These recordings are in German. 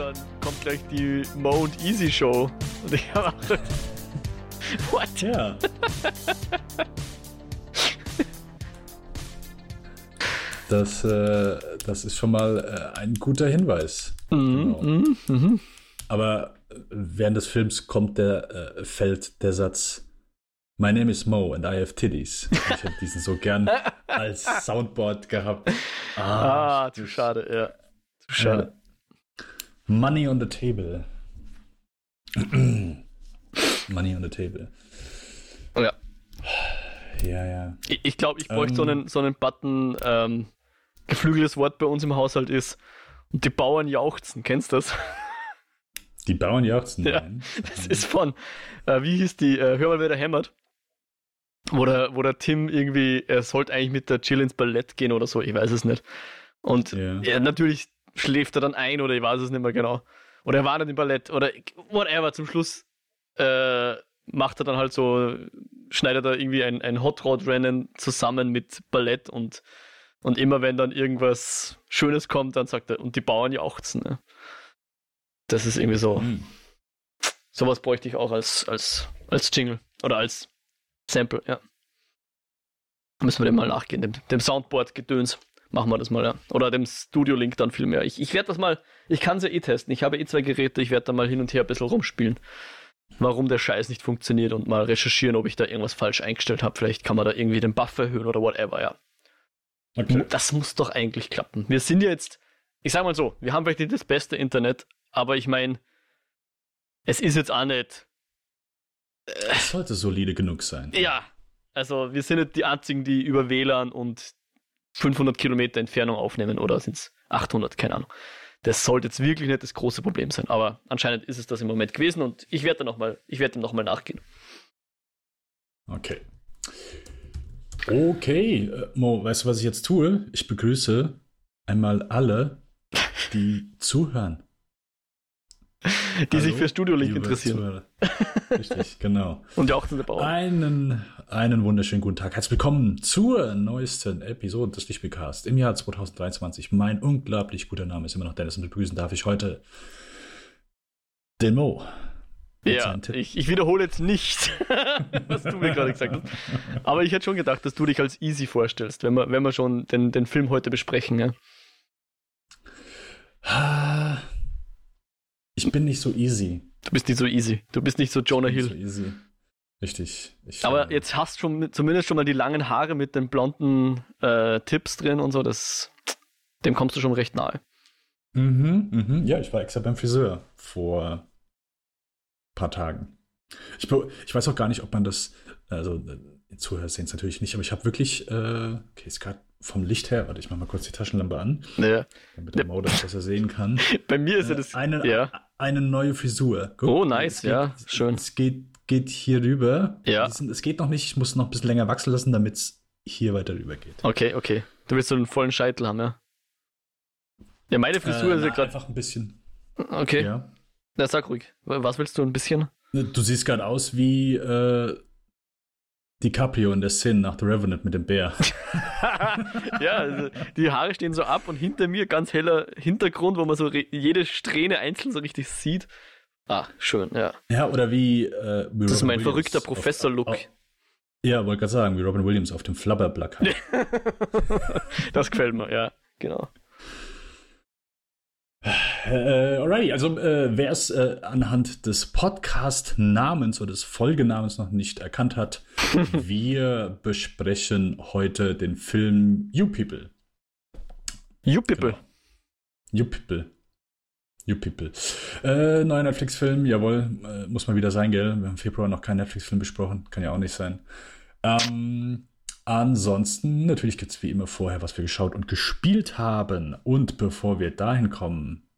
dann kommt gleich die Mo und Easy Show. Und ich habe auch gedacht, what? Ja. Das, äh, das ist schon mal äh, ein guter Hinweis. Mhm, Genau. mhm, mhm. Aber äh, während des Films kommt der, äh, fällt der Satz My name is Mo and I have titties. Ich hätte diesen so gern als Soundboard gehabt. Ah, zu schade, ja. Zu schade. Money on the table. Money on the table. Ja. Ja, ja. Ich, glaube, ich bräuchte so, Ähm. einen, so einen Button, ähm, geflügeltes Wort bei uns im Haushalt ist. Und die Bauern jauchzen, kennst du das? Die Bauern jauchzen. Ja. Nein. Das ist von, äh, wie hieß die, äh, Hör mal, wer da hämmert. Wo der, wo der Tim irgendwie, er sollte eigentlich mit der Jill ins Ballett gehen oder so, ich weiß es nicht. Und Ja. ja, natürlich schläft er dann ein oder ich weiß es nicht mehr genau. Oder er war nicht im Ballett oder whatever. Zum Schluss äh, macht er dann halt so, schneidet er irgendwie ein, ein Hot Rod Rennen zusammen mit Ballett und, und immer wenn dann irgendwas Schönes kommt, dann sagt er, und die Bauern jauchzen. Ne? Das ist irgendwie so. Hm. Sowas bräuchte ich auch als, als, als Jingle oder als Sample, ja. Müssen wir dem mal nachgehen, dem, dem Soundboard-Gedöns. Machen wir das mal, ja. Oder dem Studio-Link dann vielmehr. Ich, ich werde das mal, ich kann es ja eh testen. Ich habe eh zwei Geräte, ich werde da mal hin und her ein bisschen rumspielen. Warum der Scheiß nicht funktioniert und mal recherchieren, ob ich da irgendwas falsch eingestellt habe. Vielleicht kann man da irgendwie den Buff erhöhen oder whatever, ja. Okay. Das muss doch eigentlich klappen. Wir sind jetzt, ich sag mal so, wir haben vielleicht nicht das beste Internet, aber ich meine, es ist jetzt auch nicht Es sollte solide genug sein. Ja, also wir sind nicht die einzigen, die über WLAN und 500 Kilometer Entfernung aufnehmen oder sind es 800, keine Ahnung. Das sollte jetzt wirklich nicht das große Problem sein, aber anscheinend ist es das im Moment gewesen und ich werde noch mal, ich werde dem nochmal nachgehen. Okay. Okay, äh, Mo, weißt du, was ich jetzt tue? Ich begrüße einmal alle, die zuhören. Die sich Hallo, für Studio-Link liebe interessieren. Zuhörer. Richtig, genau. Und die auch sind Bauern. Einen, einen wunderschönen guten Tag. Herzlich willkommen zur neuesten Episode des Lichtspielcast im Jahr 2023. Mein unglaublich guter Name ist immer noch Dennis und begrüßen darf ich heute den Mo. Ja, ich, ich wiederhole jetzt nicht, was du mir gerade gesagt hast. Aber ich hätte schon gedacht, dass du dich als easy vorstellst, wenn wir, wenn wir schon den, den Film heute besprechen. Ja? Ich bin nicht so easy. Du bist nicht so easy. Du bist nicht so Jonah Ich bin Hill. nicht So easy. Richtig. Ich, Aber äh, jetzt hast du schon zumindest schon mal die langen Haare mit den blonden äh, Tipps drin und so, das, dem kommst du schon recht nahe. Mhm, mhm. Ja, ich war extra beim Friseur vor ein paar Tagen. Ich, ich weiß auch gar nicht, ob man das, also äh, Zuhörer sehen es natürlich nicht, aber ich habe wirklich, äh, okay, ist gerade vom Licht her, warte, ich mache mal kurz die Taschenlampe an, Ja. damit der Mo das besser sehen kann. Bei mir ist ja Äh, das. eine, ja. eine neue Frisur. Guck, Oh, nice, geht, ja, schön. Es geht, geht hier rüber. Ja. Es geht noch nicht, ich muss noch ein bisschen länger wachsen lassen, damit es hier weiter rüber geht. Okay, okay. Du willst so einen vollen Scheitel haben, ja? Ja, meine Frisur Äh, ist ja gerade. einfach ein bisschen. Okay, Ja. na sag ruhig. Was willst du ein bisschen? Du siehst gerade aus wie äh, DiCaprio in der Szene nach The Revenant mit dem Bär. ja, also die Haare stehen so ab und hinter mir ganz heller Hintergrund, wo man so jede Strähne einzeln so richtig sieht. Ah, schön, ja. Ja, oder wie. Äh, wie Das ist mein Williams verrückter Professor-Look. Ja, wollte gerade sagen, wie Robin Williams auf dem Flubber-Plakat. das gefällt mir, ja, genau. Äh, alrighty, also äh, wer es äh, anhand des Podcast-Namens oder des Folgenamens noch nicht erkannt hat, wir besprechen heute den Film You People. You People. Genau. You People. You People. Äh, neuer Netflix-Film, jawohl, äh, muss mal wieder sein, gell? Wir haben im Februar noch keinen Netflix-Film besprochen, kann ja auch nicht sein. Ähm, ansonsten, natürlich gibt es wie immer vorher, was wir geschaut und gespielt haben. Und bevor wir dahin kommen,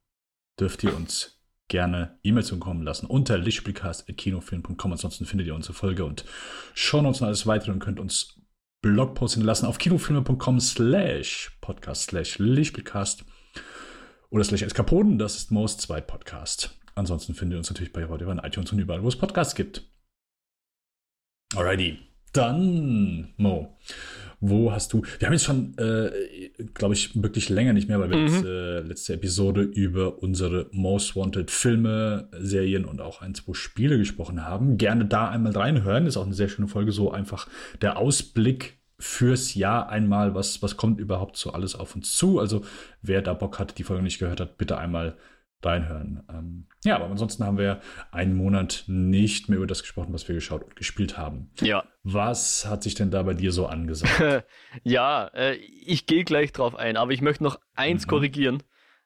dürft ihr uns gerne E-Mails zukommen lassen unter lichtspielcast.kinofilm.com. Ansonsten findet ihr unsere Folge und Shownotes und alles weitere und könnt uns Blogposts hinterlassen auf kinofilme.com slash podcast slash Lichtspielcast oder slash Eskapoden, das ist Most 2 Podcast. Ansonsten findet ihr uns natürlich bei Spotify, iTunes und überall, wo es Podcasts gibt. Alrighty. Dann, Mo, wo hast du, wir haben jetzt schon, äh, glaube ich, wirklich länger nicht mehr, weil wir Mhm. jetzt äh, letzte Episode über unsere Most Wanted Filme, Serien und auch ein, zwei Spiele gesprochen haben. Gerne da einmal reinhören, ist auch eine sehr schöne Folge, so einfach der Ausblick fürs Jahr einmal, was, was kommt überhaupt so alles auf uns zu. Also wer da Bock hat, die Folge nicht gehört hat, bitte einmal reinhören. Ähm, ja, aber ansonsten haben wir einen Monat nicht mehr über das gesprochen, was wir geschaut und gespielt haben. Ja. Was hat sich denn da bei dir so angesagt? ja, äh, ich gehe gleich drauf ein, aber ich möchte noch eins Mhm. korrigieren.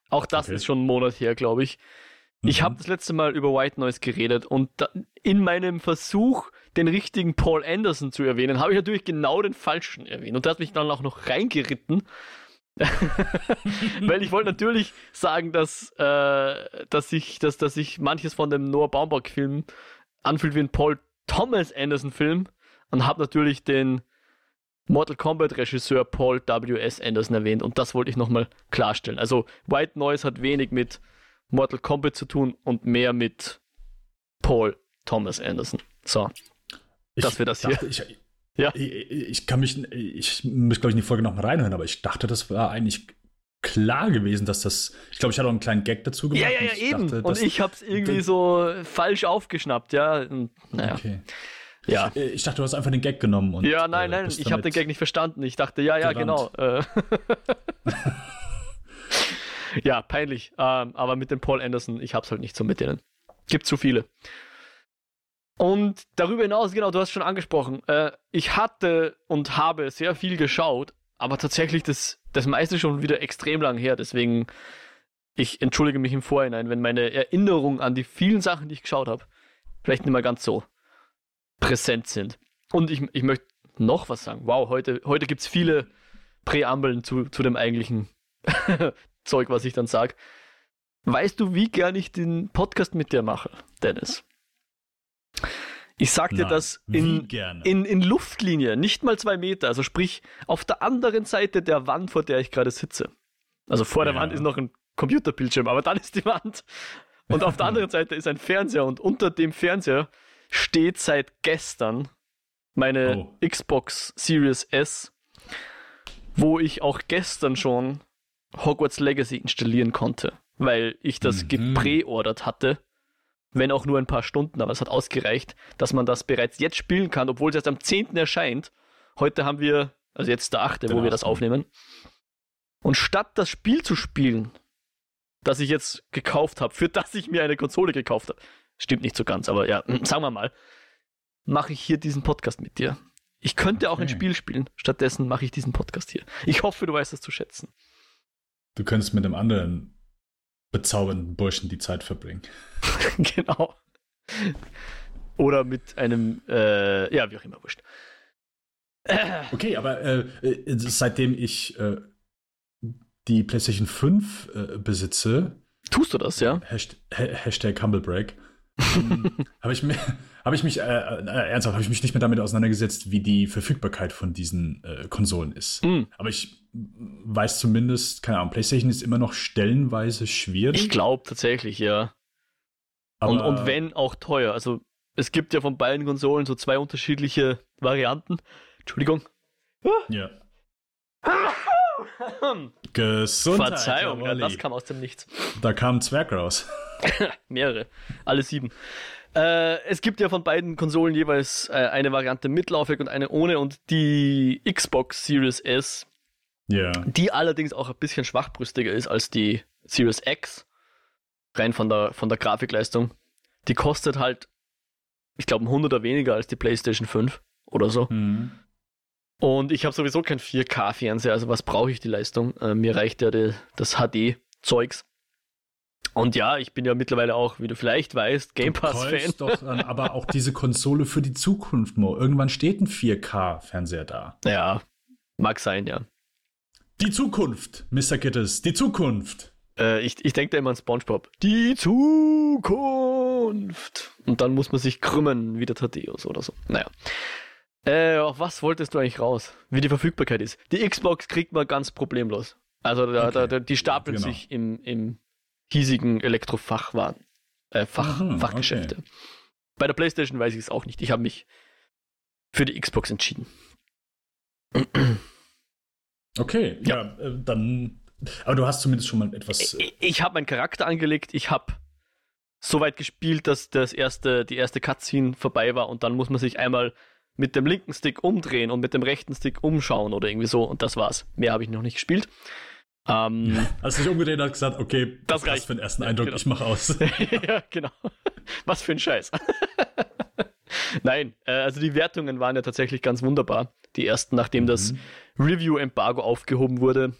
Auch das Okay. ist schon einen Monat her, glaube ich. Ich Mhm. habe das letzte Mal über White Noise geredet und da, in meinem Versuch, den richtigen Paul Anderson zu erwähnen, habe ich natürlich genau den falschen erwähnt. Und der hat mich dann auch noch reingeritten. Weil ich wollte natürlich sagen, dass, äh, dass, ich, dass, dass sich manches von dem Noah Baumbach-Film anfühlt wie ein Paul Thomas Anderson-Film und habe natürlich den Mortal Kombat-Regisseur Paul W.S. Anderson erwähnt und das wollte ich nochmal klarstellen. Also White Noise hat wenig mit Mortal Kombat zu tun und mehr mit Paul Thomas Anderson. So, dass wir das hier. dachte, Ich, Ja. ich, ich kann mich, ich muss, glaube ich, in die Folge noch mal reinhören, aber ich dachte, das war eigentlich klar gewesen, dass das, ich glaube, ich hatte auch einen kleinen Gag dazu gemacht. Ja, ja, ja, ich eben. dachte, und ich habe es irgendwie so falsch aufgeschnappt, ja. Und, naja, Okay. ja. Äh, Ich dachte, du hast einfach den Gag genommen. Und, Ja, nein, äh, nein, ich habe den Gag nicht verstanden. Ich dachte, ja, ja, genau. gerannt. Äh. ja, peinlich. Ähm, aber mit dem Paul Anderson, ich hab's halt nicht so mit denen. Gibt zu viele. Und darüber hinaus, genau, du hast schon angesprochen, äh, ich hatte und habe sehr viel geschaut, aber tatsächlich das, das meiste schon wieder extrem lang her. Deswegen, ich entschuldige mich im Vorhinein, wenn meine Erinnerung an die vielen Sachen, die ich geschaut habe, vielleicht nicht mehr ganz so präsent sind. Und ich, ich möchte noch was sagen. Wow, heute, heute gibt es viele Präambeln zu, zu dem eigentlichen Zeug, was ich dann sage. Weißt du, wie gern ich den Podcast mit dir mache, Dennis? Ich sag dir Nein. das in, in, in Luftlinie, nicht mal zwei Meter, also sprich auf der anderen Seite der Wand, vor der ich gerade sitze. Also vor der Ja. Wand ist noch ein Computerbildschirm, aber dann ist die Wand. Und auf der anderen Seite ist ein Fernseher und unter dem Fernseher steht seit gestern meine Oh. Xbox Series S, wo ich auch gestern schon Hogwarts Legacy installieren konnte, weil ich das Mhm. gepreordert hatte. Wenn auch nur ein paar Stunden, aber es hat ausgereicht, dass man das bereits jetzt spielen kann, obwohl es erst am 10. erscheint. Heute haben wir, also jetzt der 8., wo wir das 8.. aufnehmen. Und statt das Spiel zu spielen, das ich jetzt gekauft habe, für das ich mir eine Konsole gekauft habe, stimmt nicht so ganz, aber ja, sagen wir mal, mache ich hier diesen Podcast mit dir. Ich könnte auch ein Okay. Spiel spielen, stattdessen mache ich diesen Podcast hier. Ich hoffe, du weißt das zu schätzen. Du könntest mit einem anderen bezaubernden Burschen die Zeit verbringen. genau. Oder mit einem, äh, ja, wie auch immer, wurscht. Äh, Okay, aber äh, äh, seitdem ich äh, die PlayStation 5 äh, besitze, tust du das, ja? Hasht Ha- Hashtag Humblebrag, ähm, habe ich, mir- hab ich mich, äh, äh, ernsthaft, habe ich mich nicht mehr damit auseinandergesetzt, wie die Verfügbarkeit von diesen äh, Konsolen ist. Hm. Aber ich weiß zumindest, keine Ahnung, PlayStation ist immer noch stellenweise schwierig. Ich glaube tatsächlich, ja. aber, Und, und wenn auch teuer. Also es gibt ja von beiden Konsolen so zwei unterschiedliche Varianten. Entschuldigung. Ja. Gesundheit. Verzeihung, ja, das kam aus dem Nichts. Da kam ein Zwerg raus. Mehrere. Alle sieben. Äh, es gibt ja von beiden Konsolen jeweils äh, eine Variante mit Laufwerk und eine ohne und die Xbox Series S, Ja. die allerdings auch ein bisschen schwachbrüstiger ist als die Series X, rein von der, von der Grafikleistung, die kostet halt, ich glaube, ein Hunderter weniger als die PlayStation 5 oder so. Mhm. Und ich habe sowieso kein 4K-Fernseher, also was brauche ich die Leistung? Äh, mir reicht ja die, das HD-Zeugs. Und ja, ich bin ja mittlerweile auch, wie du vielleicht weißt, Game Pass-Fan. doch dann aber auch diese Konsole für die Zukunft, Mo. Irgendwann steht ein 4K-Fernseher da. Ja, mag sein, ja. Die Zukunft, Mr. Gittes, die Zukunft. Äh, ich ich denke da immer an Spongebob. Die Zukunft. Und dann muss man sich krümmen, wie der Thaddeus oder so. Naja. Äh, auf was wolltest du eigentlich raus? Wie die Verfügbarkeit ist. Die Xbox kriegt man ganz problemlos. Also da, Okay. da, die stapeln Genau. sich im, im hiesigen Elektrofachwaren. Äh, Fach, Mhm, Fachgeschäfte. Bei der Playstation weiß ich es auch nicht. Ich habe mich für die Xbox entschieden. Okay, ja, ja äh, dann. Aber du hast zumindest schon mal etwas. Ich, ich habe meinen Charakter angelegt, ich habe so weit gespielt, dass das erste, die erste Cutscene vorbei war und dann muss man sich einmal mit dem linken Stick umdrehen und mit dem rechten Stick umschauen oder irgendwie so und das war's. Mehr habe ich noch nicht gespielt. Ähm, Hast du dich umgedreht und gesagt, okay, das reicht für den ersten Eindruck, genau. ich mache aus. ja, genau. Was für ein Scheiß. Nein, äh, also die Wertungen waren ja tatsächlich ganz wunderbar. Die ersten, nachdem mhm. das Review-Embargo aufgehoben wurde.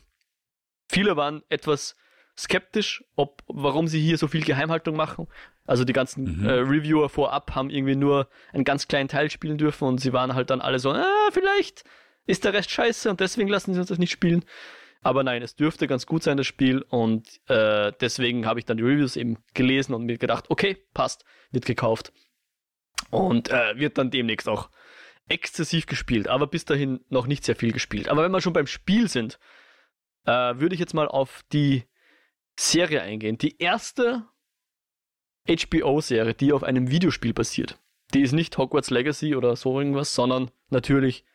Viele waren etwas skeptisch, ob, warum sie hier so viel Geheimhaltung machen. Also die ganzen mhm. äh, Reviewer vorab haben irgendwie nur einen ganz kleinen Teil spielen dürfen und sie waren halt dann alle so, ah, vielleicht ist der Rest scheiße und deswegen lassen sie uns das nicht spielen. Aber nein, es dürfte ganz gut sein, das Spiel. Und äh, deswegen habe ich dann die Reviews eben gelesen und mir gedacht, okay, passt, wird gekauft. Und äh, wird dann demnächst auch exzessiv gespielt, aber bis dahin noch nicht sehr viel gespielt. Aber wenn wir schon beim Spiel sind, äh, würde ich jetzt mal auf die Serie eingehen. Die erste HBO-Serie, die auf einem Videospiel basiert. Die ist nicht Hogwarts Legacy oder so irgendwas, sondern natürlich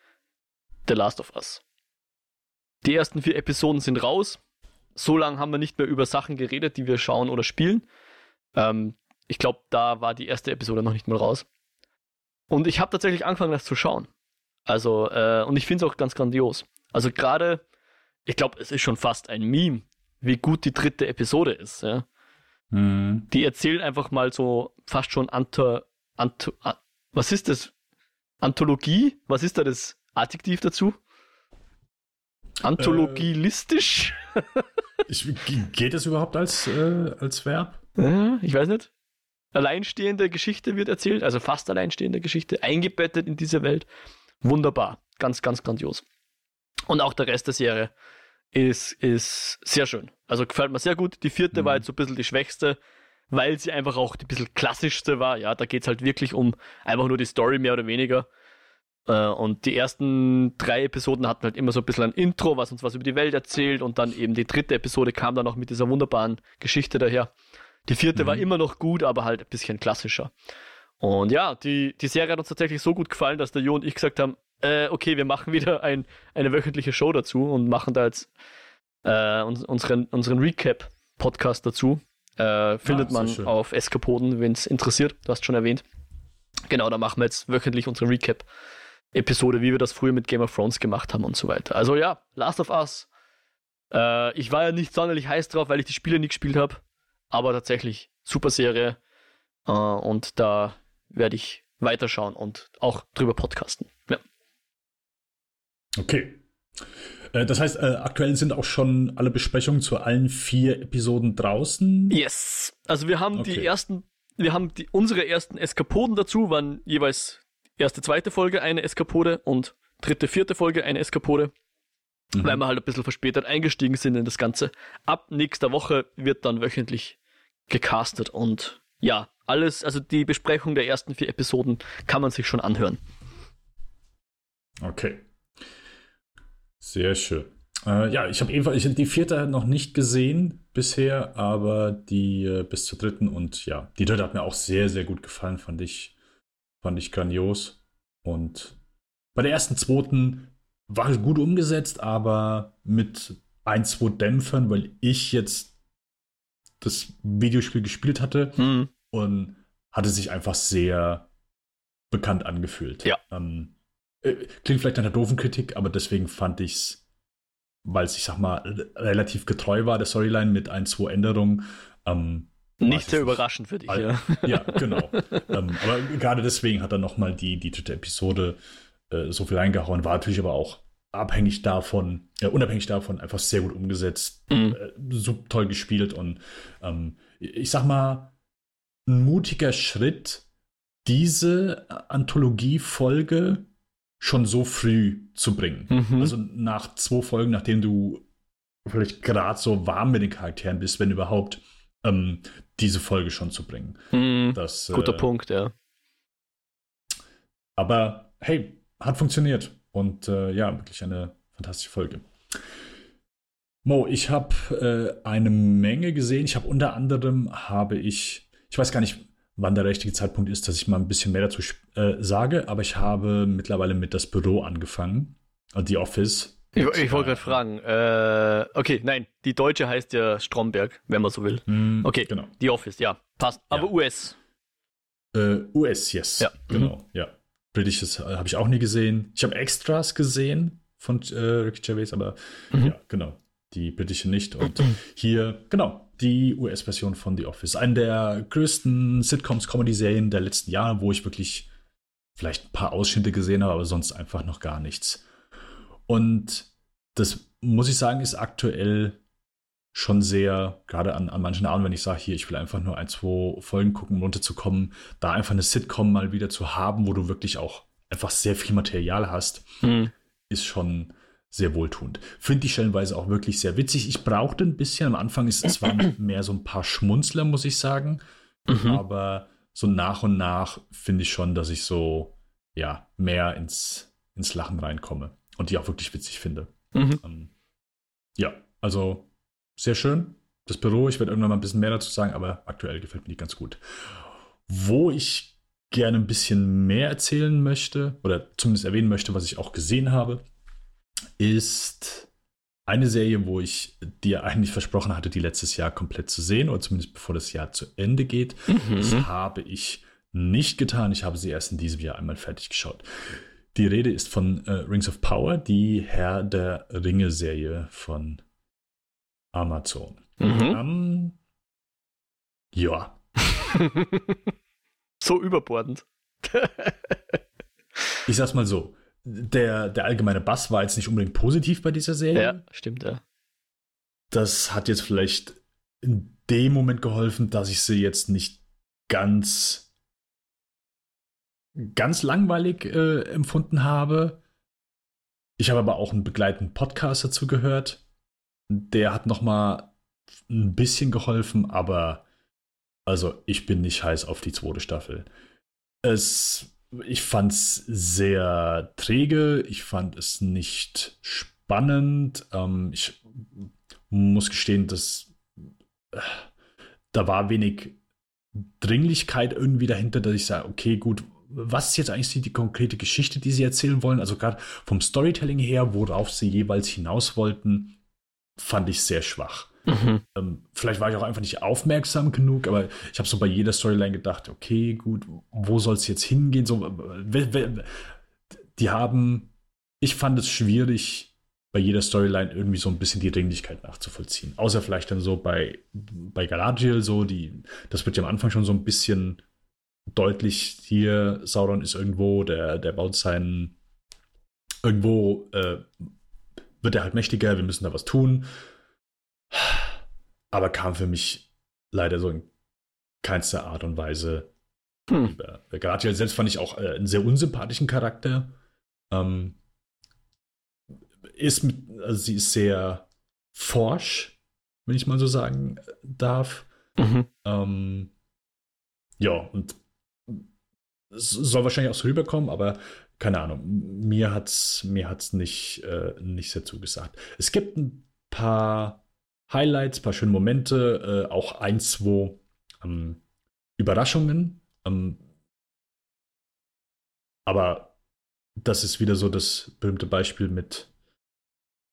The Last of Us. Die ersten vier Episoden sind raus. So lange haben wir nicht mehr über Sachen geredet, die wir schauen oder spielen. Ähm, ich glaube, da war die erste Episode noch nicht mal raus. Und ich habe tatsächlich angefangen, das zu schauen. Also, äh, und ich finde es auch ganz grandios. Also gerade, ich glaube, es ist schon fast ein Meme, wie gut die dritte Episode ist. Ja? Mhm. Die erzählen einfach mal so fast schon Anto, Anto, was ist das? Anthologie? Was ist da das Adjektiv dazu? Anthologilistisch? Äh, ich, geht das überhaupt als, äh, als Verb? Ich weiß nicht. Alleinstehende Geschichte wird erzählt, also fast alleinstehende Geschichte, eingebettet in diese Welt. Wunderbar. Ganz, ganz grandios. Und auch der Rest der Serie ist, ist sehr schön. Also gefällt mir sehr gut. Die vierte mhm. war jetzt so ein bisschen die schwächste, weil sie einfach auch die bisschen klassischste war. Ja, da geht es halt wirklich um einfach nur die Story mehr oder weniger. Äh, und die ersten drei Episoden hatten halt immer so ein bisschen ein Intro, was uns was über die Welt erzählt. Und dann eben die dritte Episode kam dann auch mit dieser wunderbaren Geschichte daher. Die vierte mhm. war immer noch gut, aber halt ein bisschen klassischer. Und ja, die, die Serie hat uns tatsächlich so gut gefallen, dass der Jo und ich gesagt haben, äh, okay, wir machen wieder ein, eine wöchentliche Show dazu und machen da jetzt äh, unseren, unseren Recap-Podcast dazu. Äh, findet ah, man schön. auf Eskapoden, wenn es interessiert. Du hast schon erwähnt. Genau, da machen wir jetzt wöchentlich unsere Recap. Episode, wie wir das früher mit Game of Thrones gemacht haben und so weiter. Also ja, Last of Us. Äh, ich war ja nicht sonderlich heiß drauf, weil ich die Spiele nie gespielt habe. Aber tatsächlich super Serie. Äh, und da werde ich weiterschauen und auch drüber podcasten. Ja. Okay. Äh, das heißt, äh, aktuell sind auch schon alle Besprechungen zu allen vier Episoden draußen. Yes. Also wir haben okay. die ersten, wir haben die, unsere ersten Eskapoden dazu, waren jeweils erste, zweite Folge eine Eskapode und dritte, vierte Folge eine Eskapode. Mhm. Weil wir halt ein bisschen verspätet eingestiegen sind in das Ganze. Ab nächster Woche wird dann wöchentlich gecastet und ja, alles, also die Besprechung der ersten vier Episoden kann man sich schon anhören. Okay. Sehr schön. Äh, ja, ich habe ebenfalls ich die vierte noch nicht gesehen bisher, aber die äh, bis zur dritten und ja, die dritte hat mir auch sehr, sehr gut gefallen, fand ich Fand ich grandios. Und bei der ersten, zweiten war es gut umgesetzt, aber mit ein, zwei Dämpfern, weil ich jetzt das Videospiel gespielt hatte mhm. und hatte sich einfach sehr bekannt angefühlt. Ja. Ähm, äh, klingt vielleicht nach einer doofen Kritik, aber deswegen fand ich es, weil es, ich sag mal, relativ getreu war, der Storyline mit ein, zwei Änderungen, ähm, nicht sehr überraschend für dich, ja. Ja, genau. ähm, aber gerade deswegen hat er nochmal die, die dritte Episode äh, so viel reingehauen, war natürlich aber auch abhängig davon, äh, unabhängig davon, einfach sehr gut umgesetzt, mhm. äh, so toll gespielt und ähm, ich sag mal, ein mutiger Schritt, diese Anthologie-Folge schon so früh zu bringen. Mhm. Also nach zwei Folgen, nachdem du vielleicht gerade so warm mit den Charakteren bist, wenn überhaupt, ähm, diese Folge schon zu bringen. Mhm, das, guter äh, Punkt, ja. Aber hey, hat funktioniert. Und äh, ja, wirklich eine fantastische Folge. Mo, ich habe äh, eine Menge gesehen. Ich habe unter anderem habe ich, ich weiß gar nicht, wann der richtige Zeitpunkt ist, dass ich mal ein bisschen mehr dazu äh, sage, aber ich habe mittlerweile mit das Büro angefangen, The Office. Ich, ich wollte gerade fragen. Äh, okay, nein, die deutsche heißt ja Stromberg, wenn man so will. Mm, Okay, Genau. die Office, ja, passt. Aber US. Äh, US, yes. Ja. Genau, ja. Britisches äh, habe ich auch nie gesehen. Ich habe Extras gesehen von äh, Ricky Gervais, aber Mhm. ja, genau. Die britische nicht. Und hier, genau, die US-Version von The Office. Eine der größten Sitcoms, Comedy-Serien der letzten Jahre, wo ich wirklich vielleicht ein paar Ausschnitte gesehen habe, aber sonst einfach noch gar nichts. Und das muss ich sagen, ist aktuell schon sehr, gerade an, an manchen Abenden, wenn ich sage, hier, ich will einfach nur ein, zwei Folgen gucken, um runterzukommen, da einfach eine Sitcom mal wieder zu haben, wo du wirklich auch einfach sehr viel Material hast, Hm. ist schon sehr wohltuend. Finde ich stellenweise auch wirklich sehr witzig. Ich brauchte ein bisschen, am Anfang ist es waren mehr so ein paar Schmunzler, muss ich sagen, Mhm. aber so nach und nach finde ich schon, dass ich so, ja, mehr ins, ins Lachen reinkomme und die auch wirklich witzig finde. Mhm. Ähm, ja, also sehr schön. Das Büro, ich werde irgendwann mal ein bisschen mehr dazu sagen, aber aktuell gefällt mir die ganz gut. Wo ich gerne ein bisschen mehr erzählen möchte, oder zumindest erwähnen möchte, was ich auch gesehen habe, ist eine Serie, wo ich dir eigentlich versprochen hatte, die letztes Jahr komplett zu sehen, oder zumindest bevor das Jahr zu Ende geht. Das Mhm. habe ich nicht getan. Ich habe sie erst in diesem Jahr einmal fertig geschaut. Die Rede ist von äh, Rings of Power, die Herr der Ringe-Serie von Amazon. Mhm. Ähm, ja, so überbordend. ich sag's mal so. Der, der allgemeine Bass war jetzt nicht unbedingt positiv bei dieser Serie. ja, stimmt, ja. Das hat jetzt vielleicht in dem Moment geholfen, dass ich sie jetzt nicht ganz, ganz langweilig äh, empfunden habe. Ich habe aber auch einen begleitenden Podcast dazu gehört. Der hat noch mal ein bisschen geholfen, aber also ich bin nicht heiß auf die zweite Staffel. Es, ich fand es sehr träge. Ich fand es nicht spannend. Ähm, ich muss gestehen, dass äh, da war wenig Dringlichkeit irgendwie dahinter, dass ich sage, okay, gut, was ist jetzt eigentlich die, die konkrete Geschichte, die sie erzählen wollen? Also gerade vom Storytelling her, worauf sie jeweils hinaus wollten, fand ich sehr schwach. Mhm. Ähm, vielleicht war ich auch einfach nicht aufmerksam genug, aber ich habe so bei jeder Storyline gedacht, okay, gut, wo soll es jetzt hingehen? So, die haben, ich fand es schwierig, bei jeder Storyline irgendwie so ein bisschen die Dringlichkeit nachzuvollziehen. Außer vielleicht dann so bei, bei Galadriel, so die, das wird ja am Anfang schon so ein bisschen deutlich, hier, Sauron ist irgendwo, der, der baut seinen, irgendwo äh, wird er halt mächtiger, wir müssen da was tun. Aber kam für mich leider so in keinster Art und Weise Hm. über. Galadriel selbst fand ich auch äh, einen sehr unsympathischen Charakter. Ähm, ist mit, also sie ist sehr forsch, wenn ich mal so sagen darf. Mhm. Ähm, ja, und soll wahrscheinlich auch so rüberkommen, aber keine Ahnung, mir hat's, mir hat's nicht, äh, nicht sehr zugesagt. Es gibt ein paar Highlights, ein paar schöne Momente, äh, auch ein, zwei ähm, Überraschungen. Ähm, aber das ist wieder so das berühmte Beispiel mit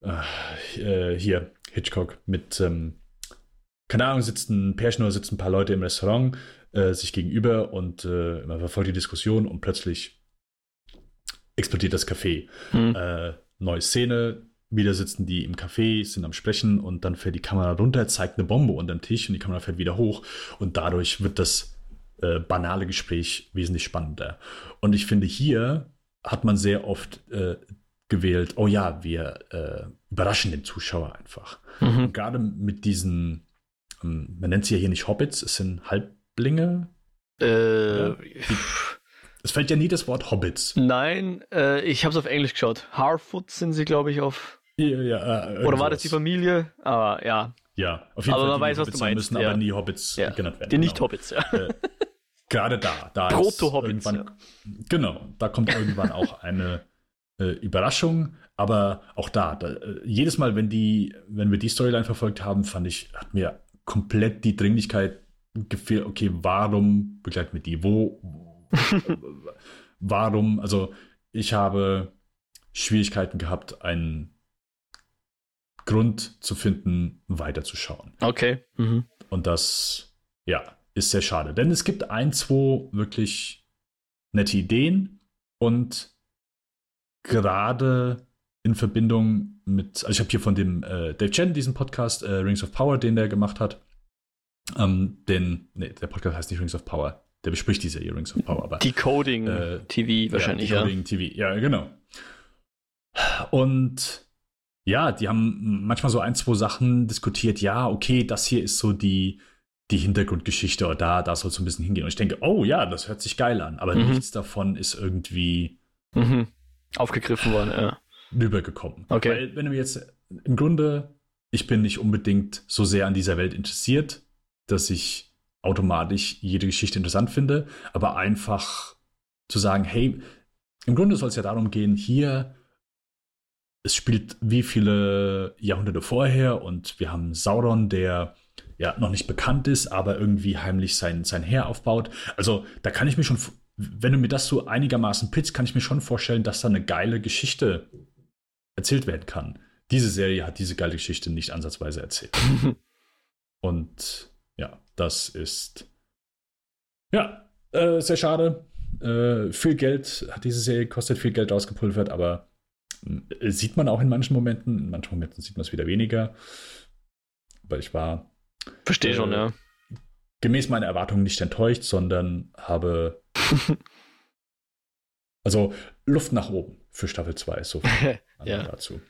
äh, äh, hier, Hitchcock, mit ähm, keine Ahnung, sitzt ein Pärchen oder sitzen ein paar Leute im Restaurant äh, sich gegenüber und äh, man verfolgt die Diskussion und plötzlich explodiert das Café. Mhm. Äh, neue Szene, wieder sitzen die im Café, sind am Sprechen und dann fährt die Kamera runter, zeigt eine Bombe unterm Tisch und die Kamera fährt wieder hoch und dadurch wird das äh, banale Gespräch wesentlich spannender. Und ich finde, hier hat man sehr oft äh, gewählt, oh ja, wir äh, überraschen den Zuschauer einfach. Mhm. Gerade mit diesen, ähm, man nennt sie ja hier nicht Hobbits, es sind Halblinge. Äh, Ja. Es fällt ja nie das Wort Hobbits. Nein, äh, ich habe es auf Englisch geschaut. Harfoot sind sie, glaube ich, auf. Ja, ja, äh, Oder war das die. Familie? Aber ja, Ja, auf jeden Aber Fall. man weiß, was Hobbits du sein meinst, Müssen, ja. aber nie Hobbits Ja. genannt werden. die genau. Nicht-Hobbits, ja. Gerade da. da ist Proto-Hobbits, irgendwann- Genau, da kommt irgendwann auch eine äh, Überraschung. Aber auch da, da äh, jedes Mal, wenn, die, wenn wir die Storyline verfolgt haben, fand ich, hat mir komplett die Dringlichkeit gefehlt. Okay, warum begleiten wir die? Wo? warum? Also, ich habe Schwierigkeiten gehabt, einen Grund zu finden, weiterzuschauen. Okay. Mhm. Und das, ja, ist sehr schade. Denn es gibt ein, zwei wirklich nette Ideen und gerade in Verbindung mit, also ich habe hier von dem äh, Dave Chen diesen Podcast, äh, Rings of Power, den der gemacht hat. Ähm, den, nee, der Podcast heißt nicht Rings of Power. Der bespricht die Serie Rings of Power, aber. Decoding Äh, TV wahrscheinlich, ja. ja. Decoding TV, ja, genau. Und ja, die haben manchmal so ein, zwei Sachen diskutiert. Ja, okay, das hier ist so die, die Hintergrundgeschichte oder da, da soll es so ein bisschen hingehen. Und ich denke, oh ja, das hört sich geil an. Aber Mhm. nichts davon ist irgendwie Mhm. Aufgegriffen worden, ja. rübergekommen. Okay. Weil, wenn du jetzt im Grunde, ich bin nicht unbedingt so sehr an dieser Welt interessiert, dass ich automatisch jede Geschichte interessant finde, aber einfach zu sagen, hey, im Grunde soll es ja darum gehen, hier, es spielt wie viele Jahrhunderte vorher und wir haben Sauron, der ja noch nicht bekannt ist, aber irgendwie heimlich sein, sein Heer aufbaut. Also da kann ich mir schon, wenn du mir das so einigermaßen pitzt, kann ich mir schon vorstellen, dass da eine geile Geschichte erzählt werden kann. Diese Serie hat diese geile Geschichte nicht ansatzweise erzählt. Und ja, das ist ja äh, sehr schade. Äh, viel Geld hat diese Serie gekostet, viel Geld rausgepulvert, aber äh, sieht man auch in manchen Momenten. In manchen Momenten sieht man es wieder weniger. Aber ich war Verstehe schon, Äh, ja. gemäß meiner Erwartungen nicht enttäuscht, sondern habe also Luft nach oben für Staffel 2. So viel Ja. dazu.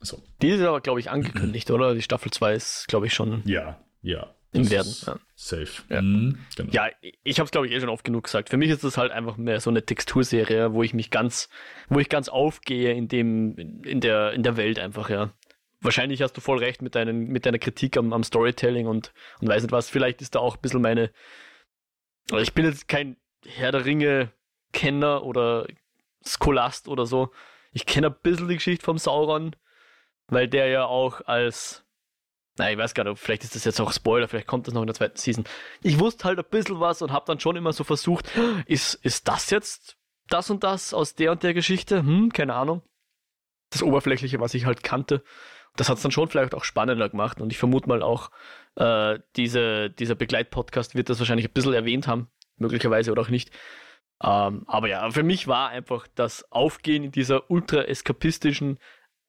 So. Die ist aber, glaube ich, angekündigt, oder? Die Staffel 2 ist, glaube ich, schon Ja, ja. Im Werden. Ja. Safe. Ja. Mhm, genau. Ja, ich habe es glaube ich eh schon oft genug gesagt. Für mich ist das halt einfach mehr so eine Texturserie, wo ich mich ganz, wo ich ganz aufgehe in dem, in der, in der Welt einfach, ja. Wahrscheinlich hast du voll recht mit, deinen, mit deiner Kritik am, am Storytelling und, und weiß nicht was. Vielleicht ist da auch ein bisschen meine. Also ich bin jetzt kein Herr der Ringe-Kenner oder Scholast oder so. Ich kenne ein bisschen die Geschichte vom Sauron, weil der ja auch als na, ich weiß gar nicht, vielleicht ist das jetzt auch Spoiler, vielleicht kommt das noch in der zweiten Season. Ich wusste halt ein bisschen was und habe dann schon immer so versucht, ist, ist das jetzt das und das aus der und der Geschichte? Hm, keine Ahnung. Das Oberflächliche, was ich halt kannte. Das hat es dann schon vielleicht auch spannender gemacht und ich vermute mal auch, äh, diese, dieser Begleitpodcast wird das wahrscheinlich ein bisschen erwähnt haben, möglicherweise oder auch nicht. Ähm, aber ja, für mich war einfach das Aufgehen in dieser ultra eskapistischen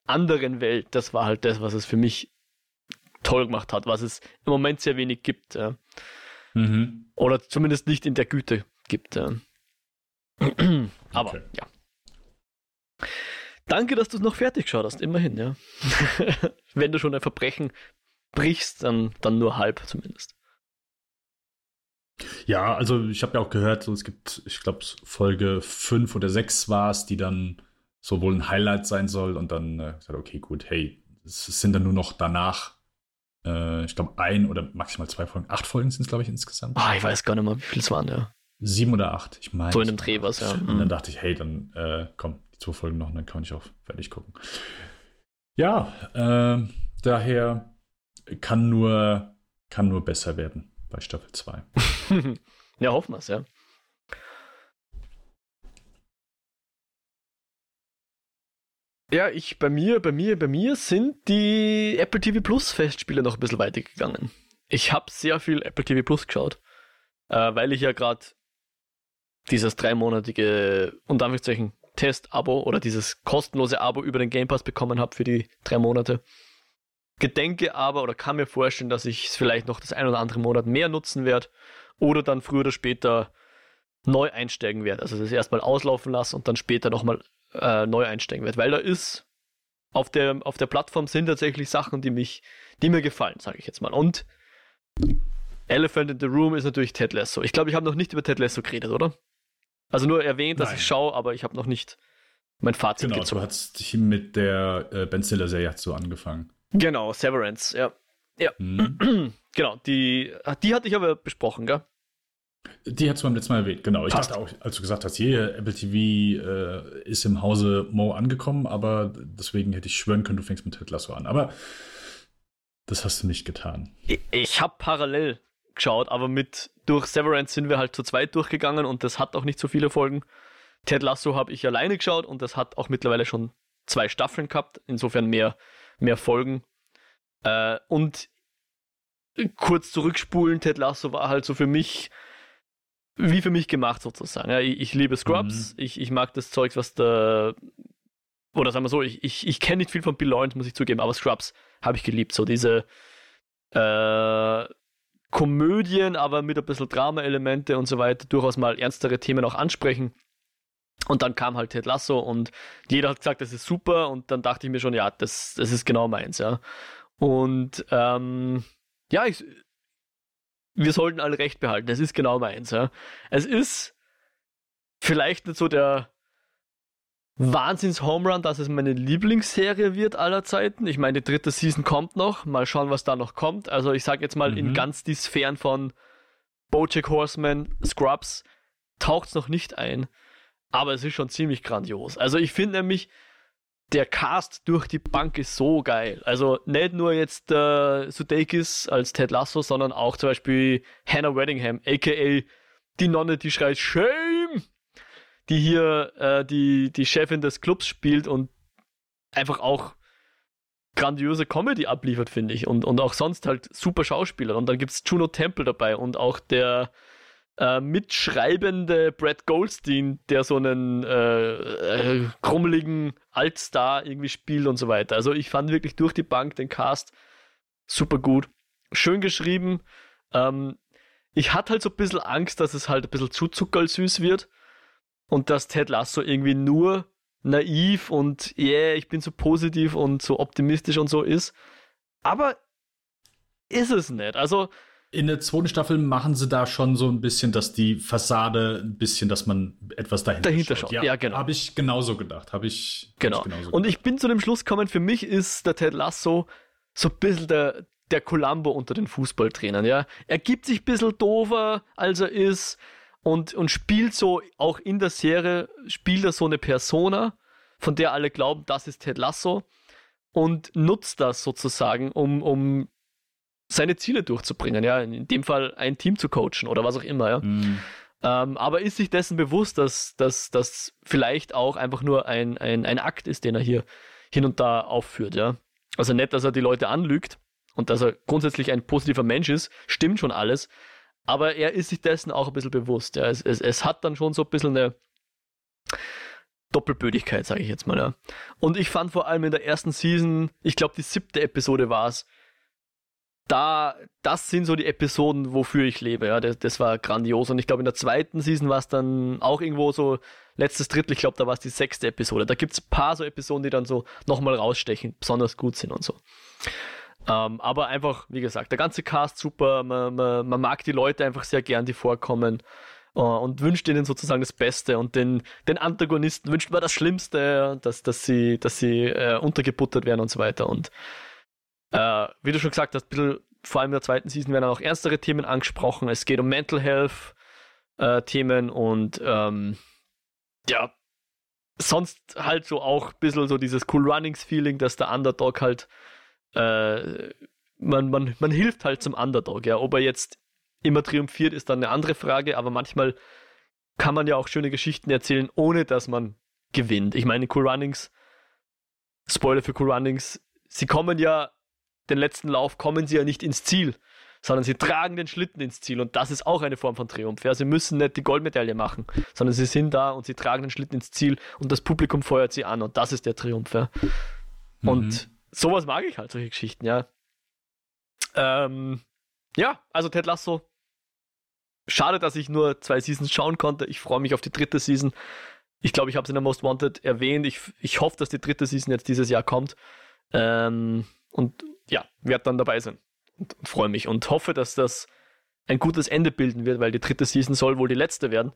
anderen Welt, das war halt das, was es für mich toll gemacht hat, was es im Moment sehr wenig gibt. Ja. Mhm. Oder zumindest nicht in der Güte gibt. Ja. Aber Okay. ja. Danke, dass du es noch fertig geschaut hast, immerhin, ja. Wenn du schon ein Verbrechen brichst, dann, dann nur halb zumindest. Ja, also ich habe ja auch gehört, so, es gibt, ich glaube, Folge 5 oder 6 war es, die dann so wohl ein Highlight sein soll und dann äh, gesagt, okay, gut, hey, es sind dann nur noch danach, äh, ich glaube, ein oder maximal zwei Folgen. Acht Folgen sind es, glaube ich, insgesamt. Ah, ich weiß gar nicht mehr, wie viel es waren, ja. Sieben oder acht, ich meine. So in dem Dreh was, ja. Und Mhm. dann dachte ich, hey, dann äh, komm, die zwei Folgen noch und dann kann ich auch fertig gucken. Ja, äh, daher kann nur, kann nur besser werden bei Staffel 2. ja, hoffen wir es, ja. Ja, ich, bei mir, bei mir, bei mir sind die Apple TV Plus Festspiele noch ein bisschen weitergegangen. Ich habe sehr viel Apple TV Plus geschaut, äh, weil ich ja gerade dieses dreimonatige, unter Anführungszeichen, Test-Abo oder dieses kostenlose Abo über den Game Pass bekommen habe für die drei Monate. Gedenke aber oder kann mir vorstellen, dass ich es vielleicht noch das ein oder andere Monat mehr nutzen werde oder dann früher oder später neu einsteigen werde. Also das erstmal auslaufen lasse und dann später nochmal äh, neu einsteigen werde. Weil da ist auf der, auf der Plattform sind tatsächlich Sachen, die mich, die mir gefallen, sage ich jetzt mal. Und Elephant in the Room ist natürlich Ted Lasso. Ich glaube, ich habe noch nicht über Ted Lasso geredet, oder? Also nur erwähnt, dass Nein. ich schaue, aber ich habe noch nicht mein Fazit Genau, gezogen. du hast dich mit der äh, Ben Stiller-Serie so angefangen. Genau, Severance, ja. Mhm. Genau, die, die hatte ich aber besprochen, gell? Die hast du beim letzten Mal erwähnt, genau. Ich Passt. dachte auch, als du gesagt hast, hier, Apple TV äh, ist im Hause Mo angekommen, aber deswegen hätte ich schwören können, du fängst mit Ted Lasso an. Aber das hast du nicht getan. Ich, ich habe parallel geschaut, aber mit durch Severance sind wir halt zu zweit durchgegangen und das hat auch nicht so viele Folgen. Ted Lasso habe ich alleine geschaut und das hat auch mittlerweile schon zwei Staffeln gehabt, insofern mehr, mehr Folgen. Äh, und kurz zurückspulen, Ted Lasso war halt so für mich, wie für mich gemacht sozusagen. Ja, ich, ich, liebe Scrubs, mhm. ich, ich mag das Zeug, was da, oder sagen wir so, ich, ich, ich kenne nicht viel von Bill Lawrence, muss ich zugeben, aber Scrubs habe ich geliebt. So diese äh, Komödien, aber mit ein bisschen Drama-Elemente und so weiter, durchaus mal ernstere Themen auch ansprechen. Und dann kam halt Ted Lasso und jeder hat gesagt, das ist super und dann dachte ich mir schon, ja, das, das ist genau meins, ja. Und ähm, ja, ich, wir sollten alle recht behalten, das ist genau meins, ja. Es ist vielleicht nicht so der Wahnsinns-Home Run, dass es meine Lieblingsserie wird aller Zeiten. Ich meine, die dritte Season kommt noch. Mal schauen, was da noch kommt. Also ich sage jetzt mal, mhm. in ganz die Sphären von Bojack Horseman, Scrubs taucht es noch nicht ein. Aber es ist schon ziemlich grandios. Also ich finde nämlich, der Cast durch die Bank ist so geil. Also nicht nur jetzt äh, Sudeikis als Ted Lasso, sondern auch zum Beispiel Hannah Weddingham, aka die Nonne, die schreit Shame die hier äh, die, die Chefin des Clubs spielt und einfach auch grandiose Comedy abliefert, finde ich. Und, und auch sonst halt super Schauspieler. Und dann gibt es Juno Temple dabei und auch der äh, mitschreibende Brad Goldstein, der so einen äh, äh, krummeligen Altstar irgendwie spielt und so weiter. Also ich fand wirklich durch die Bank den Cast super gut. Schön geschrieben. Ähm, ich hatte halt so ein bisschen Angst, dass es halt ein bisschen zu zuckersüß wird und dass Ted Lasso irgendwie nur naiv und yeah, ich bin so positiv und so optimistisch und so ist. Aber ist es nicht. Also in der zweiten Staffel machen sie da schon so ein bisschen, dass die Fassade ein bisschen, dass man etwas dahinter, dahinter schaut. Ja, ja genau. Habe ich genauso gedacht. Habe ich genau. Ich und ich bin zu dem Schluss gekommen, für mich ist der Ted Lasso so ein bisschen der, der Columbo unter den Fußballtrainern. Ja? Er gibt sich ein bisschen doofer, als er ist und, und spielt so, auch in der Serie, spielt er so eine Persona, von der alle glauben, das ist Ted Lasso und nutzt das sozusagen, um, um seine Ziele durchzubringen, ja, in dem Fall ein Team zu coachen oder was auch immer, ja. Mhm. Ähm, aber ist sich dessen bewusst, dass das vielleicht auch einfach nur ein, ein, ein Akt ist, den er hier hin und da aufführt, ja. Also nicht, dass er die Leute anlügt und dass er grundsätzlich ein positiver Mensch ist, stimmt schon alles, aber er ist sich dessen auch ein bisschen bewusst. Ja. Es, es, es hat dann schon so ein bisschen eine Doppelbödigkeit, sage ich jetzt mal. Ja. Und ich fand vor allem in der ersten Season, ich glaube die siebte Episode war es, da, das sind so die Episoden, wofür ich lebe. Ja, das, das war grandios. Und ich glaube, in der zweiten Season war es dann auch irgendwo so letztes Drittel. Ich glaube, da war es die sechste Episode. Da gibt es ein paar so Episoden, die dann so nochmal rausstechen, besonders gut sind und so. Ähm, aber einfach, wie gesagt, der ganze Cast super, man, man, man mag die Leute einfach sehr gern, die vorkommen äh, und wünscht ihnen sozusagen das Beste und den, den Antagonisten wünscht man das Schlimmste, dass, dass sie, dass sie äh, untergebuttert werden und so weiter. Und äh, wie du schon gesagt hast, bisschen, vor allem in der zweiten Season werden auch ernstere Themen angesprochen. Es geht um Mental Health äh, Themen und ähm, ja, sonst halt so auch ein bisschen so dieses Cool Runnings Feeling, dass der Underdog halt äh, man, man, man hilft halt zum Underdog. Ja. Ob er jetzt immer triumphiert, ist dann eine andere Frage, aber manchmal kann man ja auch schöne Geschichten erzählen, ohne dass man gewinnt. Ich meine, Cool Runnings, Spoiler für Cool Runnings, sie kommen ja, den letzten Lauf kommen sie ja nicht ins Ziel, sondern sie tragen den Schlitten ins Ziel und das ist auch eine Form von Triumph. Ja. Sie müssen nicht die Goldmedaille machen, sondern sie sind da und sie tragen den Schlitten ins Ziel und das Publikum feuert sie an und das ist der Triumph. Ja. Und mhm sowas mag ich halt, solche Geschichten, ja. Ähm, ja, also Ted Lasso. Schade, dass ich nur zwei Seasons schauen konnte. Ich freue mich auf die dritte Season. Ich glaube, ich habe es in der Most Wanted erwähnt. Ich, ich hoffe, dass die dritte Season jetzt dieses Jahr kommt. Ähm, und ja, werde dann dabei sein. Und, freue mich und hoffe, dass das ein gutes Ende bilden wird, weil die dritte Season soll wohl die letzte werden.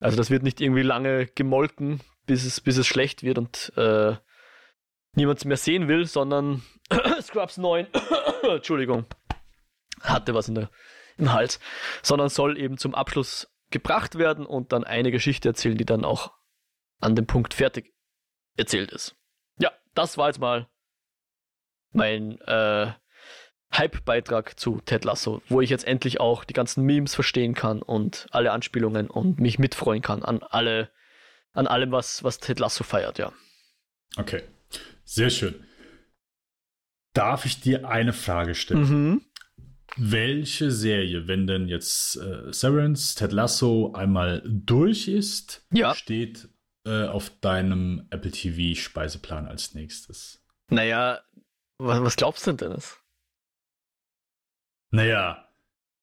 Also das wird nicht irgendwie lange gemolken, bis es, bis es schlecht wird und äh, niemand mehr sehen will, sondern Scrubs 9, Entschuldigung, hatte was in der, im Hals, sondern soll eben zum Abschluss gebracht werden und dann eine Geschichte erzählen, die dann auch an dem Punkt fertig erzählt ist. Ja, das war jetzt mal mein äh, Hype-Beitrag zu Ted Lasso, wo ich jetzt endlich auch die ganzen Memes verstehen kann und alle Anspielungen und mich mitfreuen kann an alle, an allem, was, was Ted Lasso feiert, ja. Okay. Sehr schön. darf ich dir eine Frage stellen? Mhm. Welche Serie, wenn denn jetzt äh, Severance, Ted Lasso einmal durch ist, ja. steht äh, auf deinem Apple TV Speiseplan als nächstes? Naja, was, glaubst du denn, Dennis? Naja,